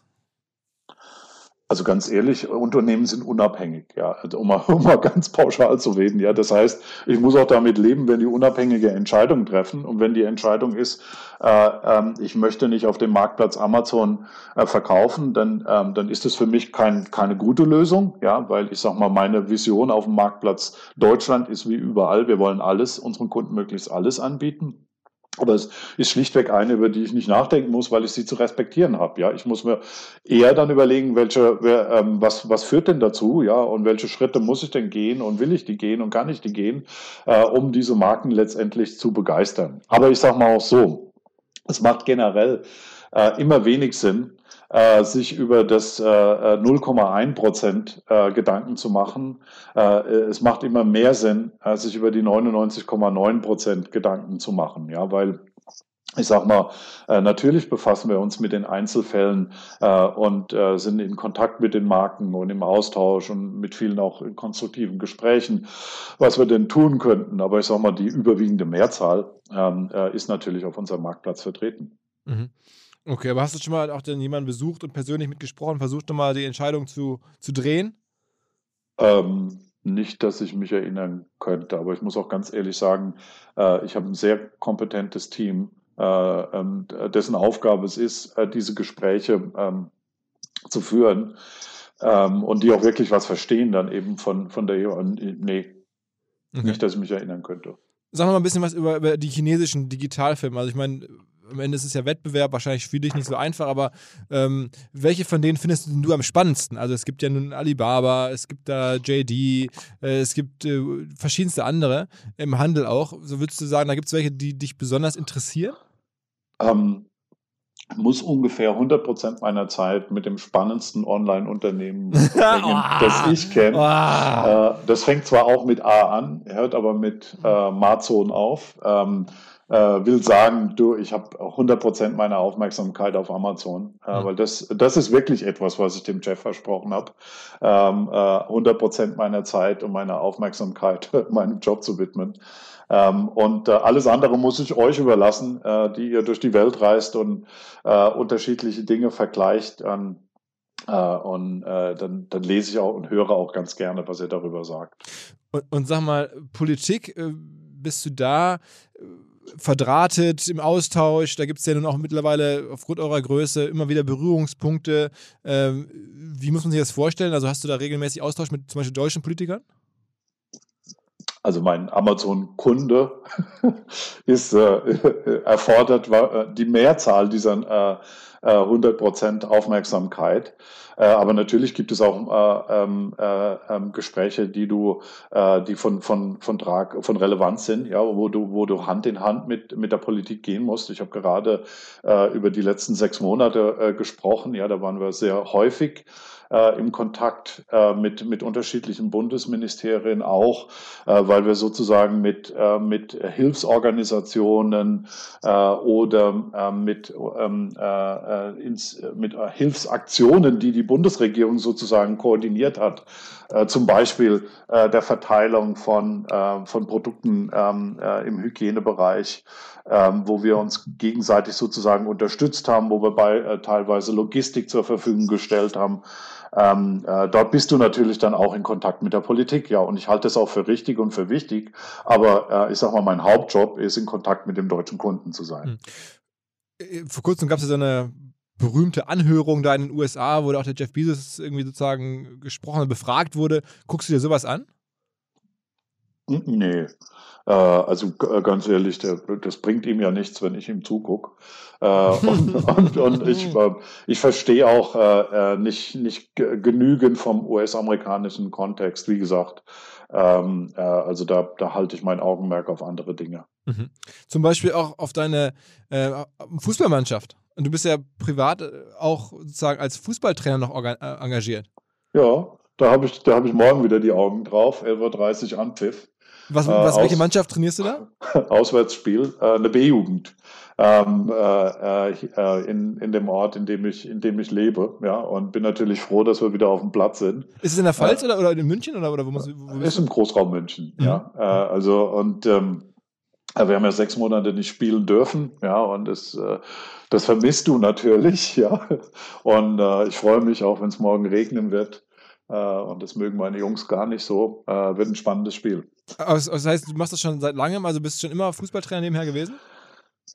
B: Also ganz ehrlich, Unternehmen sind unabhängig, ja, also um, mal, um mal ganz pauschal zu reden, ja. Das heißt, ich muss auch damit leben, wenn die unabhängige Entscheidung treffen und wenn die Entscheidung ist, äh, äh, ich möchte nicht auf dem Marktplatz Amazon äh, verkaufen, dann, ähm, dann ist das für mich kein, keine gute Lösung, ja, weil ich sag mal, meine Vision auf dem Marktplatz Deutschland ist wie überall, wir wollen alles, unseren Kunden möglichst alles anbieten. Aber es ist schlichtweg eine, über die ich nicht nachdenken muss, weil ich sie zu respektieren habe. Ja, ich muss mir eher dann überlegen, welche, wer, ähm, was, was führt denn dazu, ja, und welche Schritte muss ich denn gehen und will ich die gehen und kann ich die gehen, äh, um diese Marken letztendlich zu begeistern. Aber ich sage mal auch so, es macht generell äh, immer wenig Sinn, äh, sich über das äh, 0,1 Prozent äh, Gedanken zu machen. Äh, es macht immer mehr Sinn, äh, sich über die 99,9 Prozent Gedanken zu machen, ja, weil ich sag mal, äh, natürlich befassen wir uns mit den Einzelfällen äh, und äh, sind in Kontakt mit den Marken und im Austausch und mit vielen auch in konstruktiven Gesprächen, was wir denn tun könnten. Aber ich sag mal, die überwiegende Mehrzahl ähm, äh, ist natürlich auf unserem Marktplatz vertreten.
A: Mhm. Okay, aber hast du schon mal auch denn jemanden besucht und persönlich mitgesprochen, versucht mal die Entscheidung zu, zu drehen?
B: Ähm, nicht, dass ich mich erinnern könnte, aber ich muss auch ganz ehrlich sagen, äh, ich habe ein sehr kompetentes Team, äh, ähm, dessen Aufgabe es ist, äh, diese Gespräche ähm, zu führen ähm, und die auch wirklich was verstehen dann eben von, von der EU. Nee, okay. nicht, dass ich mich erinnern könnte.
A: Sag mal ein bisschen was über, über die chinesischen Digitalfilme. Also ich meine, am Ende ist es ja Wettbewerb, wahrscheinlich für dich nicht so einfach, aber ähm, welche von denen findest du am spannendsten? Also es gibt ja nun Alibaba, es gibt da JD, äh, es gibt äh, verschiedenste andere im Handel auch. So würdest du sagen, da gibt es welche, die dich besonders interessieren?
B: Ähm, muss ungefähr 100 Prozent meiner Zeit mit dem spannendsten Online-Unternehmen verbringen, das ich kenne. Äh, das fängt zwar auch mit A an, hört aber mit äh, Amazon auf. Ähm, äh, will sagen, du, ich habe 100% meiner Aufmerksamkeit auf Amazon, äh, mhm. weil das, das ist wirklich etwas, was ich dem Jeff versprochen habe, ähm, äh, 100% meiner Zeit und meiner Aufmerksamkeit meinem Job zu widmen. Ähm, und äh, alles andere muss ich euch überlassen, äh, die ihr durch die Welt reist und äh, unterschiedliche Dinge vergleicht. Ähm, und dann, dann lese ich auch und höre auch ganz gerne, was ihr darüber sagt.
A: Und, und sag mal, Politik, bist du da verdrahtet im Austausch. Da gibt es ja nun auch mittlerweile aufgrund eurer Größe immer wieder Berührungspunkte. Ähm, wie muss man sich das vorstellen? Also hast du da regelmäßig Austausch mit zum Beispiel deutschen Politikern?
B: Also mein Amazon-Kunde ist äh, erfordert äh, die Mehrzahl dieser äh, 100% äh, Aufmerksamkeit. Äh, aber natürlich gibt es auch äh, ähm, äh, ähm, Gespräche, die du, die von, von, von, Trag, von Relevanz sind, ja, wo du, wo du Hand in Hand mit, mit der Politik gehen musst. Ich habe gerade über die letzten sechs Monate gesprochen. Ja, da waren wir sehr häufig äh, im Kontakt äh, mit, mit unterschiedlichen Bundesministerien auch, äh, weil wir sozusagen mit, äh, mit Hilfsorganisationen äh, oder äh, mit, ähm, äh, ins, mit Hilfsaktionen, die die Bundesregierung sozusagen koordiniert hat, zum Beispiel der Verteilung von, von Produkten ähm, äh, im Hygienebereich, ähm, wo wir uns gegenseitig sozusagen unterstützt haben, wo wir bei teilweise Logistik zur Verfügung gestellt haben. Ähm, äh, dort bist du natürlich dann auch in Kontakt mit der Politik, ja. Und ich halte es auch für richtig und für wichtig. Aber äh, ich sag mal, mein Hauptjob ist, in Kontakt mit dem deutschen Kunden zu sein.
A: Hm. Vor kurzem gab es ja so eine berühmte Anhörung da in den USA, wo da auch der Jeff Bezos irgendwie sozusagen gesprochen und befragt wurde. Guckst du dir sowas an?
B: Nee. Äh, also äh, ganz ehrlich, das bringt ihm ja nichts, wenn ich ihm zugucke. Äh, und, und, und ich, ich verstehe auch nicht, nicht genügend vom US-amerikanischen Kontext. Wie gesagt, ähm, also da, da halte ich mein Augenmerk auf andere Dinge.
A: Mhm. Zum Beispiel auch auf deine äh, Fußballmannschaft. Und du bist ja privat auch sozusagen als Fußballtrainer noch engagiert.
B: Ja, da habe ich, hab ich morgen wieder die Augen drauf. 11.30 Uhr Anpfiff.
A: Was, was, äh, welche Mannschaft trainierst du da?
B: Auswärtsspiel, äh, eine B-Jugend. Ähm, äh, äh, in, in dem Ort, in dem ich, in dem ich lebe, ja, und bin natürlich froh, dass wir wieder auf dem Platz sind.
A: Ist es in der Pfalz äh, oder, oder in München oder, oder wo, muss, wo
B: Ist im Großraum München, mhm. ja. Äh, also und ähm, wir haben ja sechs Monate nicht spielen dürfen, ja, und es, das vermisst du natürlich, ja. Und ich freue mich auch, wenn es morgen regnen wird. und das mögen meine Jungs gar nicht so. wird ein spannendes Spiel.
A: Also, das heißt, du machst das schon seit langem, also bist du schon immer Fußballtrainer nebenher gewesen?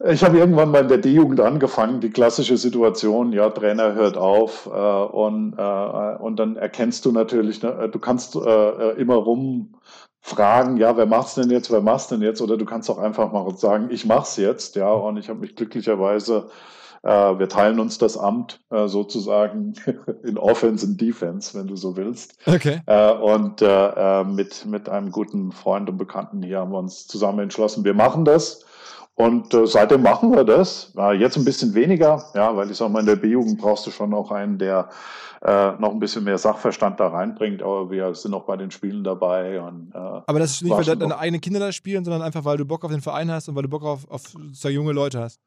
B: Ich habe irgendwann mal in der D-Jugend angefangen, die klassische Situation, ja, Trainer hört auf äh, und, äh, und dann erkennst du natürlich, ne, du kannst äh, äh immer rumfragen, ja, wer macht's denn jetzt, wer macht's denn jetzt? Oder du kannst auch einfach mal sagen, ich mach's jetzt, ja, und ich habe mich glücklicherweise äh, wir teilen uns das Amt äh, sozusagen in Offense und Defense, wenn du so willst.
A: Okay.
B: Äh, und mit, mit einem guten Freund und Bekannten hier haben wir uns zusammen entschlossen, wir machen das. Und äh, seitdem machen wir das. Äh, jetzt ein bisschen weniger, ja, weil ich sag mal, in der B-Jugend brauchst du schon auch einen, der äh, noch ein bisschen mehr Sachverstand da reinbringt. Aber wir sind auch bei den Spielen dabei. Und, äh,
A: aber das ist nicht, weil deine eigenen Kinder da spielen, sondern einfach, weil du Bock auf den Verein hast und weil du Bock auf, auf junge Leute hast.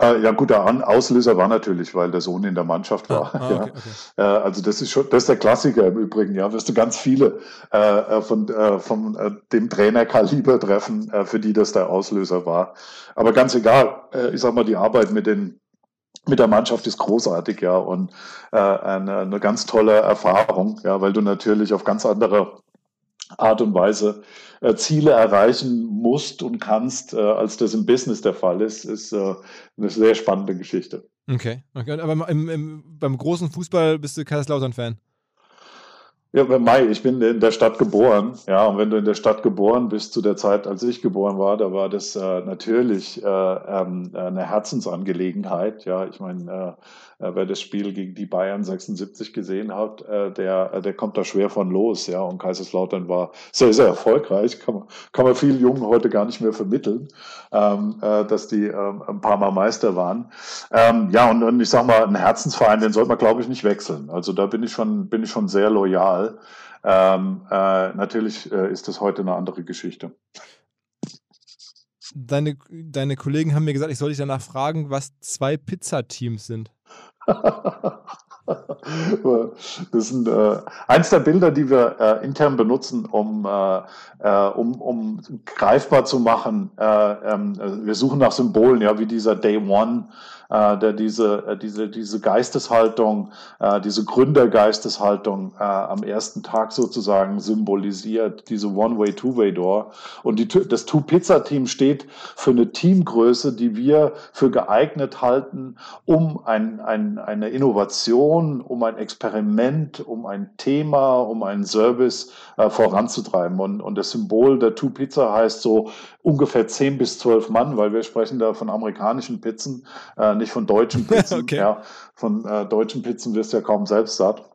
B: Äh, ja, gut, der Auslöser war natürlich, weil der Sohn in der Mannschaft war. Ah, ah, okay, okay. Äh, also das ist schon, das ist der Klassiker im Übrigen. Ja, wirst du ganz viele äh, äh von, äh, von äh, dem Trainerkaliber treffen, für die das der Auslöser war. Aber ganz egal, ich sag mal, die Arbeit mit den mit der Mannschaft ist großartig, ja, und eine, eine ganz tolle Erfahrung, ja, weil du natürlich auf ganz andere Art und Weise äh, Ziele erreichen musst und kannst, äh, als das im Business der Fall ist, ist äh, eine sehr spannende Geschichte.
A: Okay, okay. aber im, im, beim großen Fußball bist du Kaiserslautern-Fan?
B: Ja, Mai, ich bin in der Stadt geboren. Ja, und wenn du in der Stadt geboren bist, zu der Zeit, als ich geboren war, da war das äh, natürlich äh, ähm, eine Herzensangelegenheit. Ja, ich meine, äh, äh, wer das Spiel gegen die Bayern 76 gesehen hat, äh, der, äh, der kommt da schwer von los. Ja, und Kaiserslautern war sehr, sehr erfolgreich. Kann man, kann man vielen Jungen heute gar nicht mehr vermitteln, ähm, äh, dass die ähm, ein paar Mal Meister waren. Ähm, ja, und, und ich sag mal, ein Herzensverein, den sollte man, glaube ich, nicht wechseln. Also da bin ich schon, bin ich schon sehr loyal. Ähm, äh, natürlich äh, ist das heute eine andere Geschichte.
A: Deine, deine Kollegen haben mir gesagt, ich soll dich danach fragen, was zwei Pizzateams sind.
B: Das sind äh, eins der Bilder, die wir äh, intern benutzen, um, äh, äh um, um greifbar zu machen. Äh, ähm, wir suchen nach Symbolen, ja, wie dieser Day One äh, der diese, äh, diese, diese Geisteshaltung, äh, diese Gründergeisteshaltung äh, am ersten Tag sozusagen symbolisiert, diese One-Way, Two-Way-Door. Und die, das Two-Pizza-Team steht für eine Teamgröße, die wir für geeignet halten, um ein, ein, eine Innovation, um ein Experiment, um ein Thema, um einen Service äh, voranzutreiben. Und, und das Symbol der Two-Pizza heißt so ungefähr zehn bis zwölf Mann, weil wir sprechen da von amerikanischen Pizzen, äh, nicht von deutschen Pizzen. okay. ja, von äh, deutschen Pizzen wirst du ja kaum selbst satt.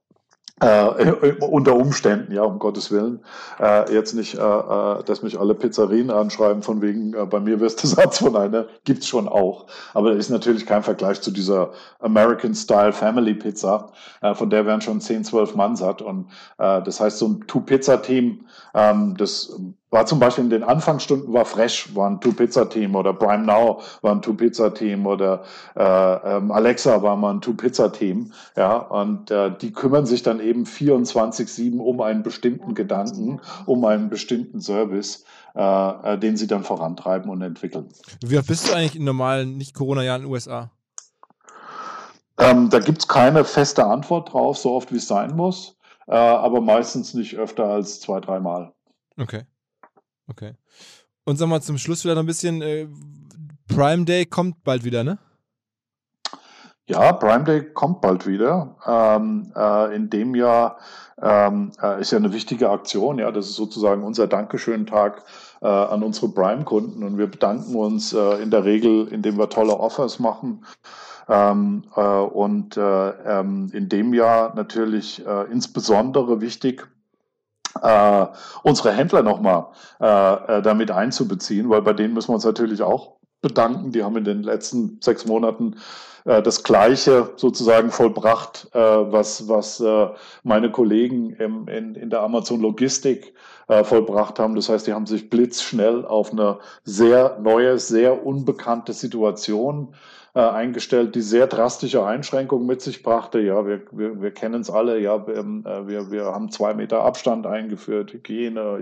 B: Äh, unter Umständen, ja, um Gottes Willen. Äh, jetzt nicht, äh, äh, dass mich alle Pizzerien anschreiben, von wegen, äh, bei mir wirst du Satz von einer, gibt's schon auch. Aber das ist natürlich kein Vergleich zu dieser American-Style Family Pizza, äh, von der werden schon 10, 12 Mann satt. Und äh, das heißt, so ein Two-Pizza-Team, ähm, das war zum Beispiel in den Anfangsstunden war Fresh, war ein Two-Pizza-Team oder Prime Now war ein Two-Pizza-Team oder äh, ähm, Alexa war mal ein Two-Pizza-Team. Ja, und äh, die kümmern sich dann eben 24-7 um einen bestimmten Gedanken, um einen bestimmten Service, äh, äh, den sie dann vorantreiben und entwickeln.
A: Wie oft bist du eigentlich in normalen Nicht-Corona-Jahren in den USA?
B: Ähm, da gibt es keine feste Antwort drauf, so oft wie es sein muss, äh, aber meistens nicht öfter als zwei, dreimal.
A: Okay. Okay. Und sag mal zum Schluss wieder noch ein bisschen, äh, Prime Day kommt bald wieder, ne?
B: Ja, Prime Day kommt bald wieder. Ähm, äh, in dem Jahr ähm, äh, ist ja eine wichtige Aktion. Ja, das ist sozusagen unser Dankeschön-Tag äh, an unsere Prime-Kunden. Und wir bedanken uns äh, in der Regel, indem wir tolle Offers machen. Ähm, äh, und äh, ähm, in dem Jahr natürlich insbesondere wichtig, äh, unsere Händler nochmal äh, äh, damit einzubeziehen, weil bei denen müssen wir uns natürlich auch bedanken. Die haben in den letzten sechs Monaten äh, das Gleiche sozusagen vollbracht, äh, was, was äh, meine Kollegen im, in, in der Amazon Logistik äh, vollbracht haben. Das heißt, die haben sich blitzschnell auf eine sehr neue, sehr unbekannte Situation äh, eingestellt, die sehr drastische Einschränkungen mit sich brachte. Ja, wir, wir, wir kennen es alle. Ja, wir, ähm, äh, wir, haben zwei Meter Abstand eingeführt, Hygiene.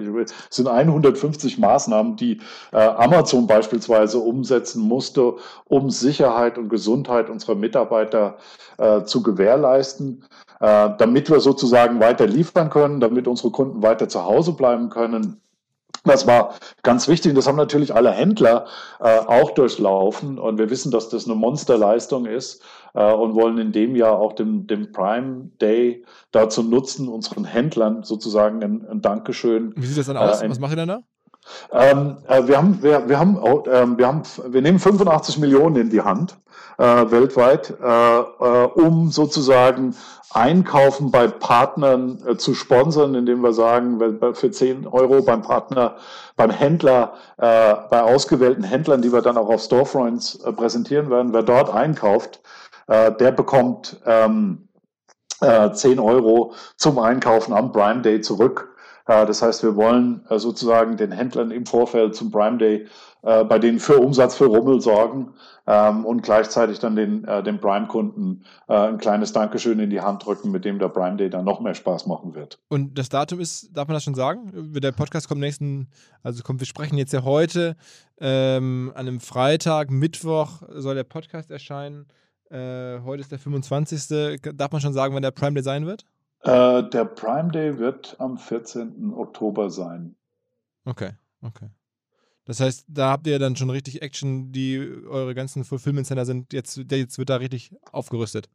B: Es sind 150 Maßnahmen, die äh, Amazon beispielsweise umsetzen musste, um Sicherheit und Gesundheit unserer Mitarbeiter äh, zu gewährleisten äh, damit wir sozusagen weiter liefern können, damit unsere Kunden weiter zu Hause bleiben können. Das war ganz wichtig und das haben natürlich alle Händler äh, auch durchlaufen und wir wissen, dass das eine Monsterleistung ist äh, und wollen in dem Jahr auch den, den Prime Day dazu nutzen, unseren Händlern sozusagen ein, ein Dankeschön.
A: Wie sieht das dann aus? Äh, ein, Was macht ihr dann da?
B: Ähm, äh, wir, haben, wir, wir, haben, äh, wir, haben, wir nehmen 85 Millionen in die Hand äh, weltweit, äh, äh, um sozusagen Einkaufen bei Partnern äh, zu sponsern, indem wir sagen, für 10 Euro beim Partner, beim Händler, bei ausgewählten Händlern, die wir dann auch auf Storefronts präsentieren werden, wer dort einkauft, der bekommt ähm, 10 Euro zum Einkaufen am Prime Day zurück. Das heißt, wir wollen äh, sozusagen den Händlern im Vorfeld zum Prime Day äh, bei denen für Umsatz für Rummel sorgen ähm, und gleichzeitig dann den, äh, den Prime-Kunden ein kleines Dankeschön in die Hand drücken, mit dem der Prime Day dann noch mehr Spaß machen wird.
A: Und das Datum ist, darf man das schon sagen? Der Podcast kommt nächsten, also kommt, wir sprechen jetzt ja heute ähm, an einem Freitag, Mittwoch soll der Podcast erscheinen. Äh, heute ist der 25. Darf man schon sagen, wann der Prime Day sein wird?
B: Äh, der Prime Day wird am 14. Oktober sein.
A: Okay, okay. Das heißt, da habt ihr dann schon richtig Action, die eure ganzen Fulfillment Center sind, jetzt, jetzt wird da richtig aufgerüstet.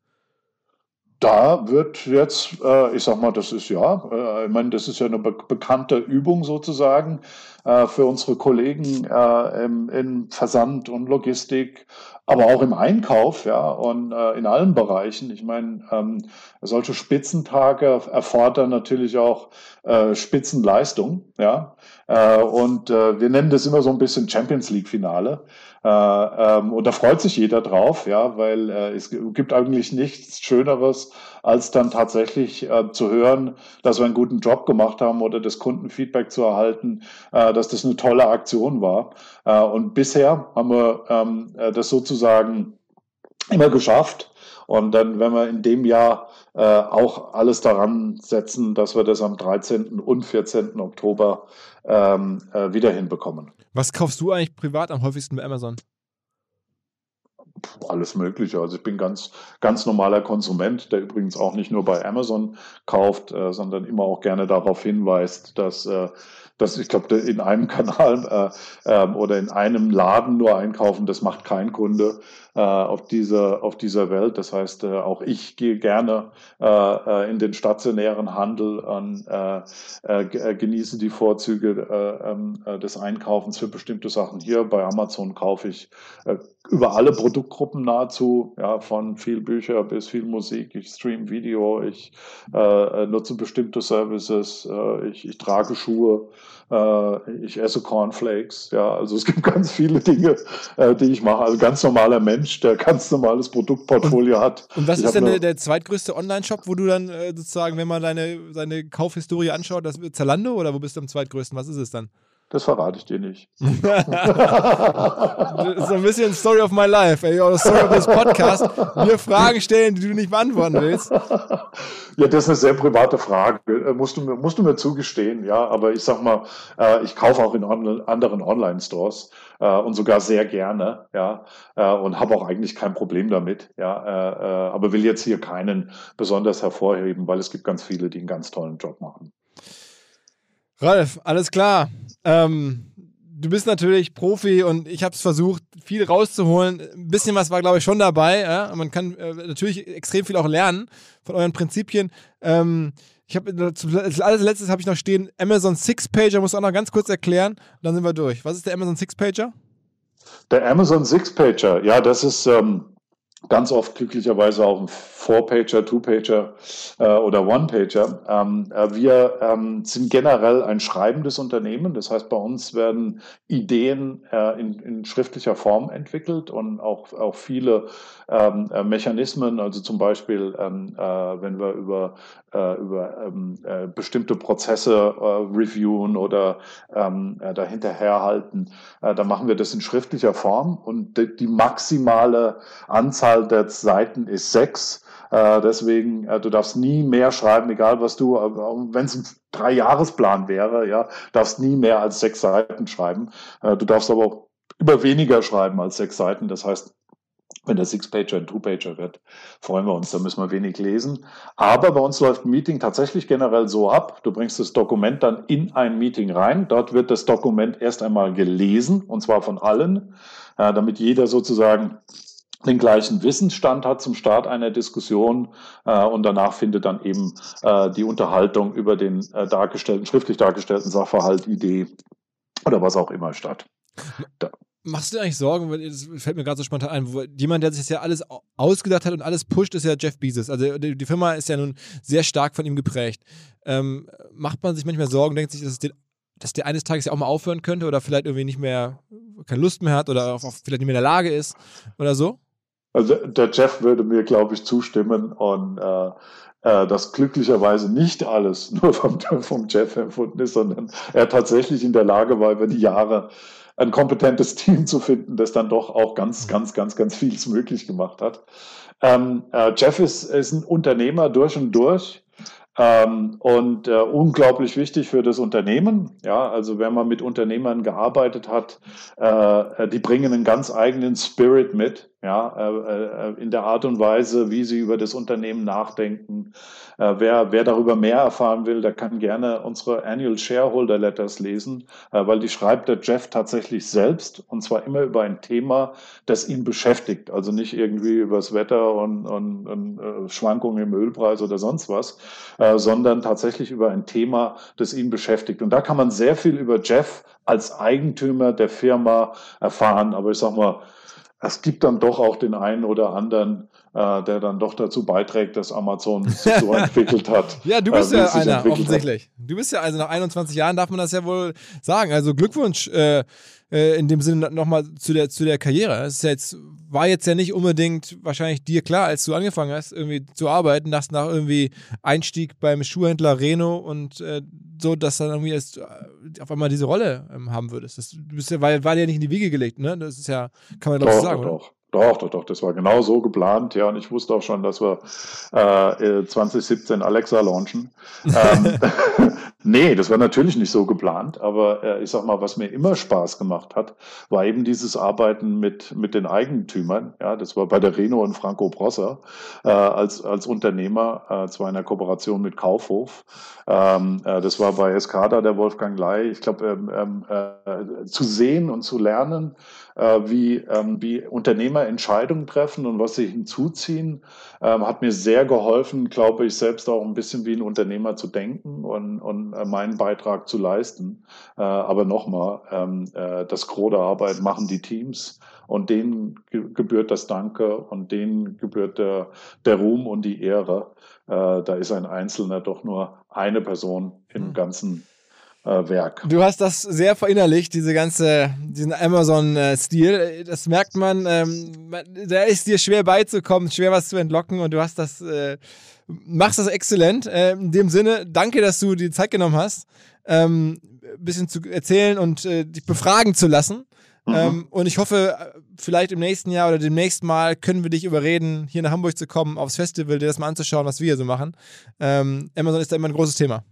B: Da wird jetzt, äh, ich sag mal, das ist ja, äh, ich meine, das ist ja eine be bekannte Übung sozusagen äh, für unsere Kollegen äh, im, in Versand und Logistik, aber auch im Einkauf, ja, und äh, in allen Bereichen. Ich meine, ähm, solche Spitzentage erfordern natürlich auch äh, Spitzenleistung, ja. Und wir nennen das immer so ein bisschen Champions League Finale. Äh, ähm, und da freut sich jeder drauf, ja, weil äh, es gibt eigentlich nichts Schöneres, als dann tatsächlich äh, zu hören, dass wir einen guten Job gemacht haben oder das Kundenfeedback zu erhalten, äh, dass das eine tolle Aktion war. Äh, und bisher haben wir ähm, äh, das sozusagen immer geschafft. Und dann, wenn wir in dem Jahr äh, auch alles daran setzen, dass wir das am 13. und 14. Oktober ähm, äh, wieder hinbekommen.
A: Was kaufst du eigentlich privat am häufigsten bei Amazon?
B: alles Mögliche. Also ich bin ganz, ganz normaler Konsument, der übrigens auch nicht nur bei Amazon kauft, äh, sondern immer auch gerne darauf hinweist, dass, äh, dass ich glaube, in einem Kanal äh, äh, oder in einem Laden nur einkaufen, das macht kein Kunde auf, dieser, auf dieser Welt. Das heißt, äh, auch ich gehe gerne äh, äh in den stationären Handel und äh, äh, genieße die Vorzüge äh, ähm, äh, des Einkaufens für bestimmte Sachen. Hier bei Amazon kaufe ich äh, über alle Produktgruppen nahezu, ja, von viel Bücher bis viel Musik. Ich stream Video, ich äh, nutze bestimmte Services, äh, ich, ich trage Schuhe, äh, ich esse Cornflakes. Ja, also es gibt ganz viele Dinge, äh, die ich mache. Also ganz normaler Mensch, der ganz normales Produktportfolio hat.
A: Und was ich ist denn der, der, zweitgrößte Online-Shop, wo du dann äh, sozusagen, wenn man deine, deine Kaufhistorie anschaut, das Zalando oder wo bist du am zweitgrößten? Was ist es dann?
B: Das verrate ich dir nicht.
A: so ein bisschen Story of my life, ey, oder Story of this Podcast. Mir Fragen stellen, die du nicht beantworten willst.
B: Ja, das ist eine sehr private Frage. Äh, musst du, musst du mir zugestehen, ja. Aber ich sag mal, äh, ich kaufe auch in anderen Online-Stores äh, und sogar sehr gerne, ja. Und habe auch eigentlich kein Problem damit, ja. Aber will jetzt hier keinen besonders hervorheben, weil es gibt ganz viele, die einen ganz tollen Job machen.
A: Ralf, alles klar. Ähm, du bist natürlich Profi und ich habe es versucht, viel rauszuholen. Ein bisschen was war, glaube ich, schon dabei. Ja? Man kann äh, natürlich extrem viel auch lernen von euren Prinzipien. Ähm, ich habe als letztes habe ich noch stehen Amazon Six Pager. Muss auch noch ganz kurz erklären. dann sind wir durch. Was ist der Amazon Six Pager?
B: Der Amazon Six Pager, ja, das ist ähm, ganz oft glücklicherweise auch ein Four-Pager, Two-Pager äh, oder One-Pager. Ähm, äh, wir ähm, sind generell ein schreibendes Unternehmen. Das heißt, bei uns werden Ideen äh, in, in, schriftlicher Form entwickelt und auch, auch viele ähm, äh, Mechanismen, also zum Beispiel, ähm, äh, wenn wir über, äh, über ähm, bestimmte Prozesse reviewen oder ähm, dahinterherhalten, dann machen wir das in schriftlicher Form und die, die maximale Anzahl der Seiten ist sechs. Äh, deswegen, äh, du darfst nie mehr schreiben, egal was du, äh, wenn es ein Dreijahresplan wäre, ja, darfst nie mehr als sechs Seiten schreiben. Äh, du darfst aber auch über weniger schreiben als sechs Seiten. Das heißt, wenn der Six-Pager ein Two-Pager wird, freuen wir uns, da müssen wir wenig lesen. Aber bei uns läuft ein Meeting tatsächlich generell so ab. Du bringst das Dokument dann in ein Meeting rein. Dort wird das Dokument erst einmal gelesen, und zwar von allen, äh, damit jeder sozusagen den gleichen Wissensstand hat zum Start einer Diskussion äh, und danach findet dann eben äh, die Unterhaltung über den äh, dargestellten, schriftlich dargestellten Sachverhalt, Idee oder was auch immer statt.
A: Da. Machst du dir eigentlich Sorgen, weil das fällt mir gerade so spontan ein, wo jemand, der sich das ja alles ausgedacht hat und alles pusht, ist ja Jeff Bezos. Also die, die Firma ist ja nun sehr stark von ihm geprägt. Ähm, macht man sich manchmal Sorgen, denkt sich, dass, den, dass der eines Tages ja auch mal aufhören könnte oder vielleicht irgendwie nicht mehr, keine Lust mehr hat oder auch vielleicht nicht mehr in der Lage ist oder so?
B: Also der Jeff würde mir, glaube ich, zustimmen und äh, äh, dass glücklicherweise nicht alles nur vom, vom Jeff erfunden ist, sondern er tatsächlich in der Lage war, über die Jahre ein kompetentes Team zu finden, das dann doch auch ganz, ganz, ganz, ganz vieles möglich gemacht hat. Ähm, äh, Jeff ist, ist ein Unternehmer durch und durch. Ähm, und äh, unglaublich wichtig für das Unternehmen. Ja, also wenn man mit Unternehmern gearbeitet hat, äh, die bringen einen ganz eigenen Spirit mit ja, äh, äh, in der Art und Weise, wie sie über das Unternehmen nachdenken. Äh, wer, wer darüber mehr erfahren will, der kann gerne unsere Annual Shareholder Letters lesen, weil die schreibt der Jeff tatsächlich selbst und zwar immer über ein Thema, das ihn beschäftigt. Also nicht irgendwie über das Wetter und, und, und Schwankungen im Ölpreis oder sonst was, sondern tatsächlich über ein Thema, das ihn beschäftigt. Und da kann man sehr viel über Jeff als Eigentümer der Firma erfahren. Aber ich sag mal, es gibt dann doch auch den einen oder anderen, äh, der dann doch dazu beiträgt, dass Amazon sich so entwickelt hat.
A: ja, du bist äh, ja einer, offensichtlich. Hat. Du bist ja, also nach 21 Jahren darf man das ja wohl sagen. Also Glückwunsch äh, äh, in dem Sinne nochmal zu der, zu der Karriere. Es jetzt, war jetzt ja nicht unbedingt wahrscheinlich dir klar, als du angefangen hast, irgendwie zu arbeiten, dass nach irgendwie Einstieg beim Schuhhändler Reno und äh, so, dass dann irgendwie erst äh, auf einmal diese Rolle ähm, haben würdest. Das du bist ja, weil, war dir ja nicht in die Wiege gelegt, ne? Das ist ja, kann man glaube ich sagen,
B: doch. Doch, doch, doch, das war genau so geplant, ja, und ich wusste auch schon, dass wir äh, 2017 Alexa launchen. ähm, nee, das war natürlich nicht so geplant, aber äh, ich sag mal, was mir immer Spaß gemacht hat, war eben dieses Arbeiten mit, mit den Eigentümern. Ja, das war bei der Reno und Franco Prosser äh, als, als Unternehmer, äh, zwar in der Kooperation mit Kaufhof. Ähm, äh, das war bei Escada der Wolfgang Ley. Ich glaube, ähm, ähm, äh, zu sehen und zu lernen, äh, wie, ähm, wie Unternehmer Entscheidungen treffen und was sie hinzuziehen, ähm, hat mir sehr geholfen, glaube ich, selbst auch ein bisschen wie ein Unternehmer zu denken und, und äh, meinen Beitrag zu leisten. Äh, aber nochmal, ähm, äh, das Gros der Arbeit machen die Teams und denen gebührt das Danke und denen gebührt der, der Ruhm und die Ehre. Äh, da ist ein Einzelner doch nur eine Person im mhm. ganzen äh, Werk.
A: Du hast das sehr verinnerlicht, diese ganze, diesen Amazon-Stil. Das merkt man, ähm, da ist dir schwer beizukommen, schwer was zu entlocken und du hast das, äh, machst das exzellent. Äh, in dem Sinne, danke, dass du die Zeit genommen hast, ähm, ein bisschen zu erzählen und äh, dich befragen zu lassen. Mhm. Ähm, und ich hoffe, vielleicht im nächsten Jahr oder demnächst mal können wir dich überreden, hier nach Hamburg zu kommen, aufs Festival, dir das mal anzuschauen, was wir hier so machen. Ähm, Amazon ist da immer ein großes Thema.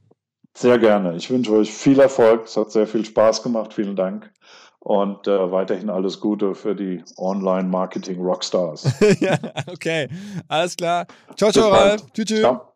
B: Sehr gerne. Ich wünsche euch viel Erfolg. Es hat sehr viel Spaß gemacht. Vielen Dank. Und äh, weiterhin alles Gute für die Online-Marketing-Rockstars.
A: ja, okay. Alles klar. Ciao, ciao, Ralf. Tschüss. Ciao.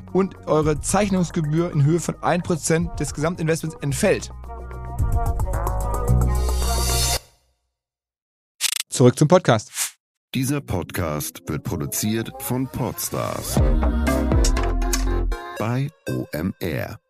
A: und eure Zeichnungsgebühr in Höhe von 1% des Gesamtinvestments entfällt. Zurück zum Podcast.
C: Dieser Podcast wird produziert von Podstars bei OMR.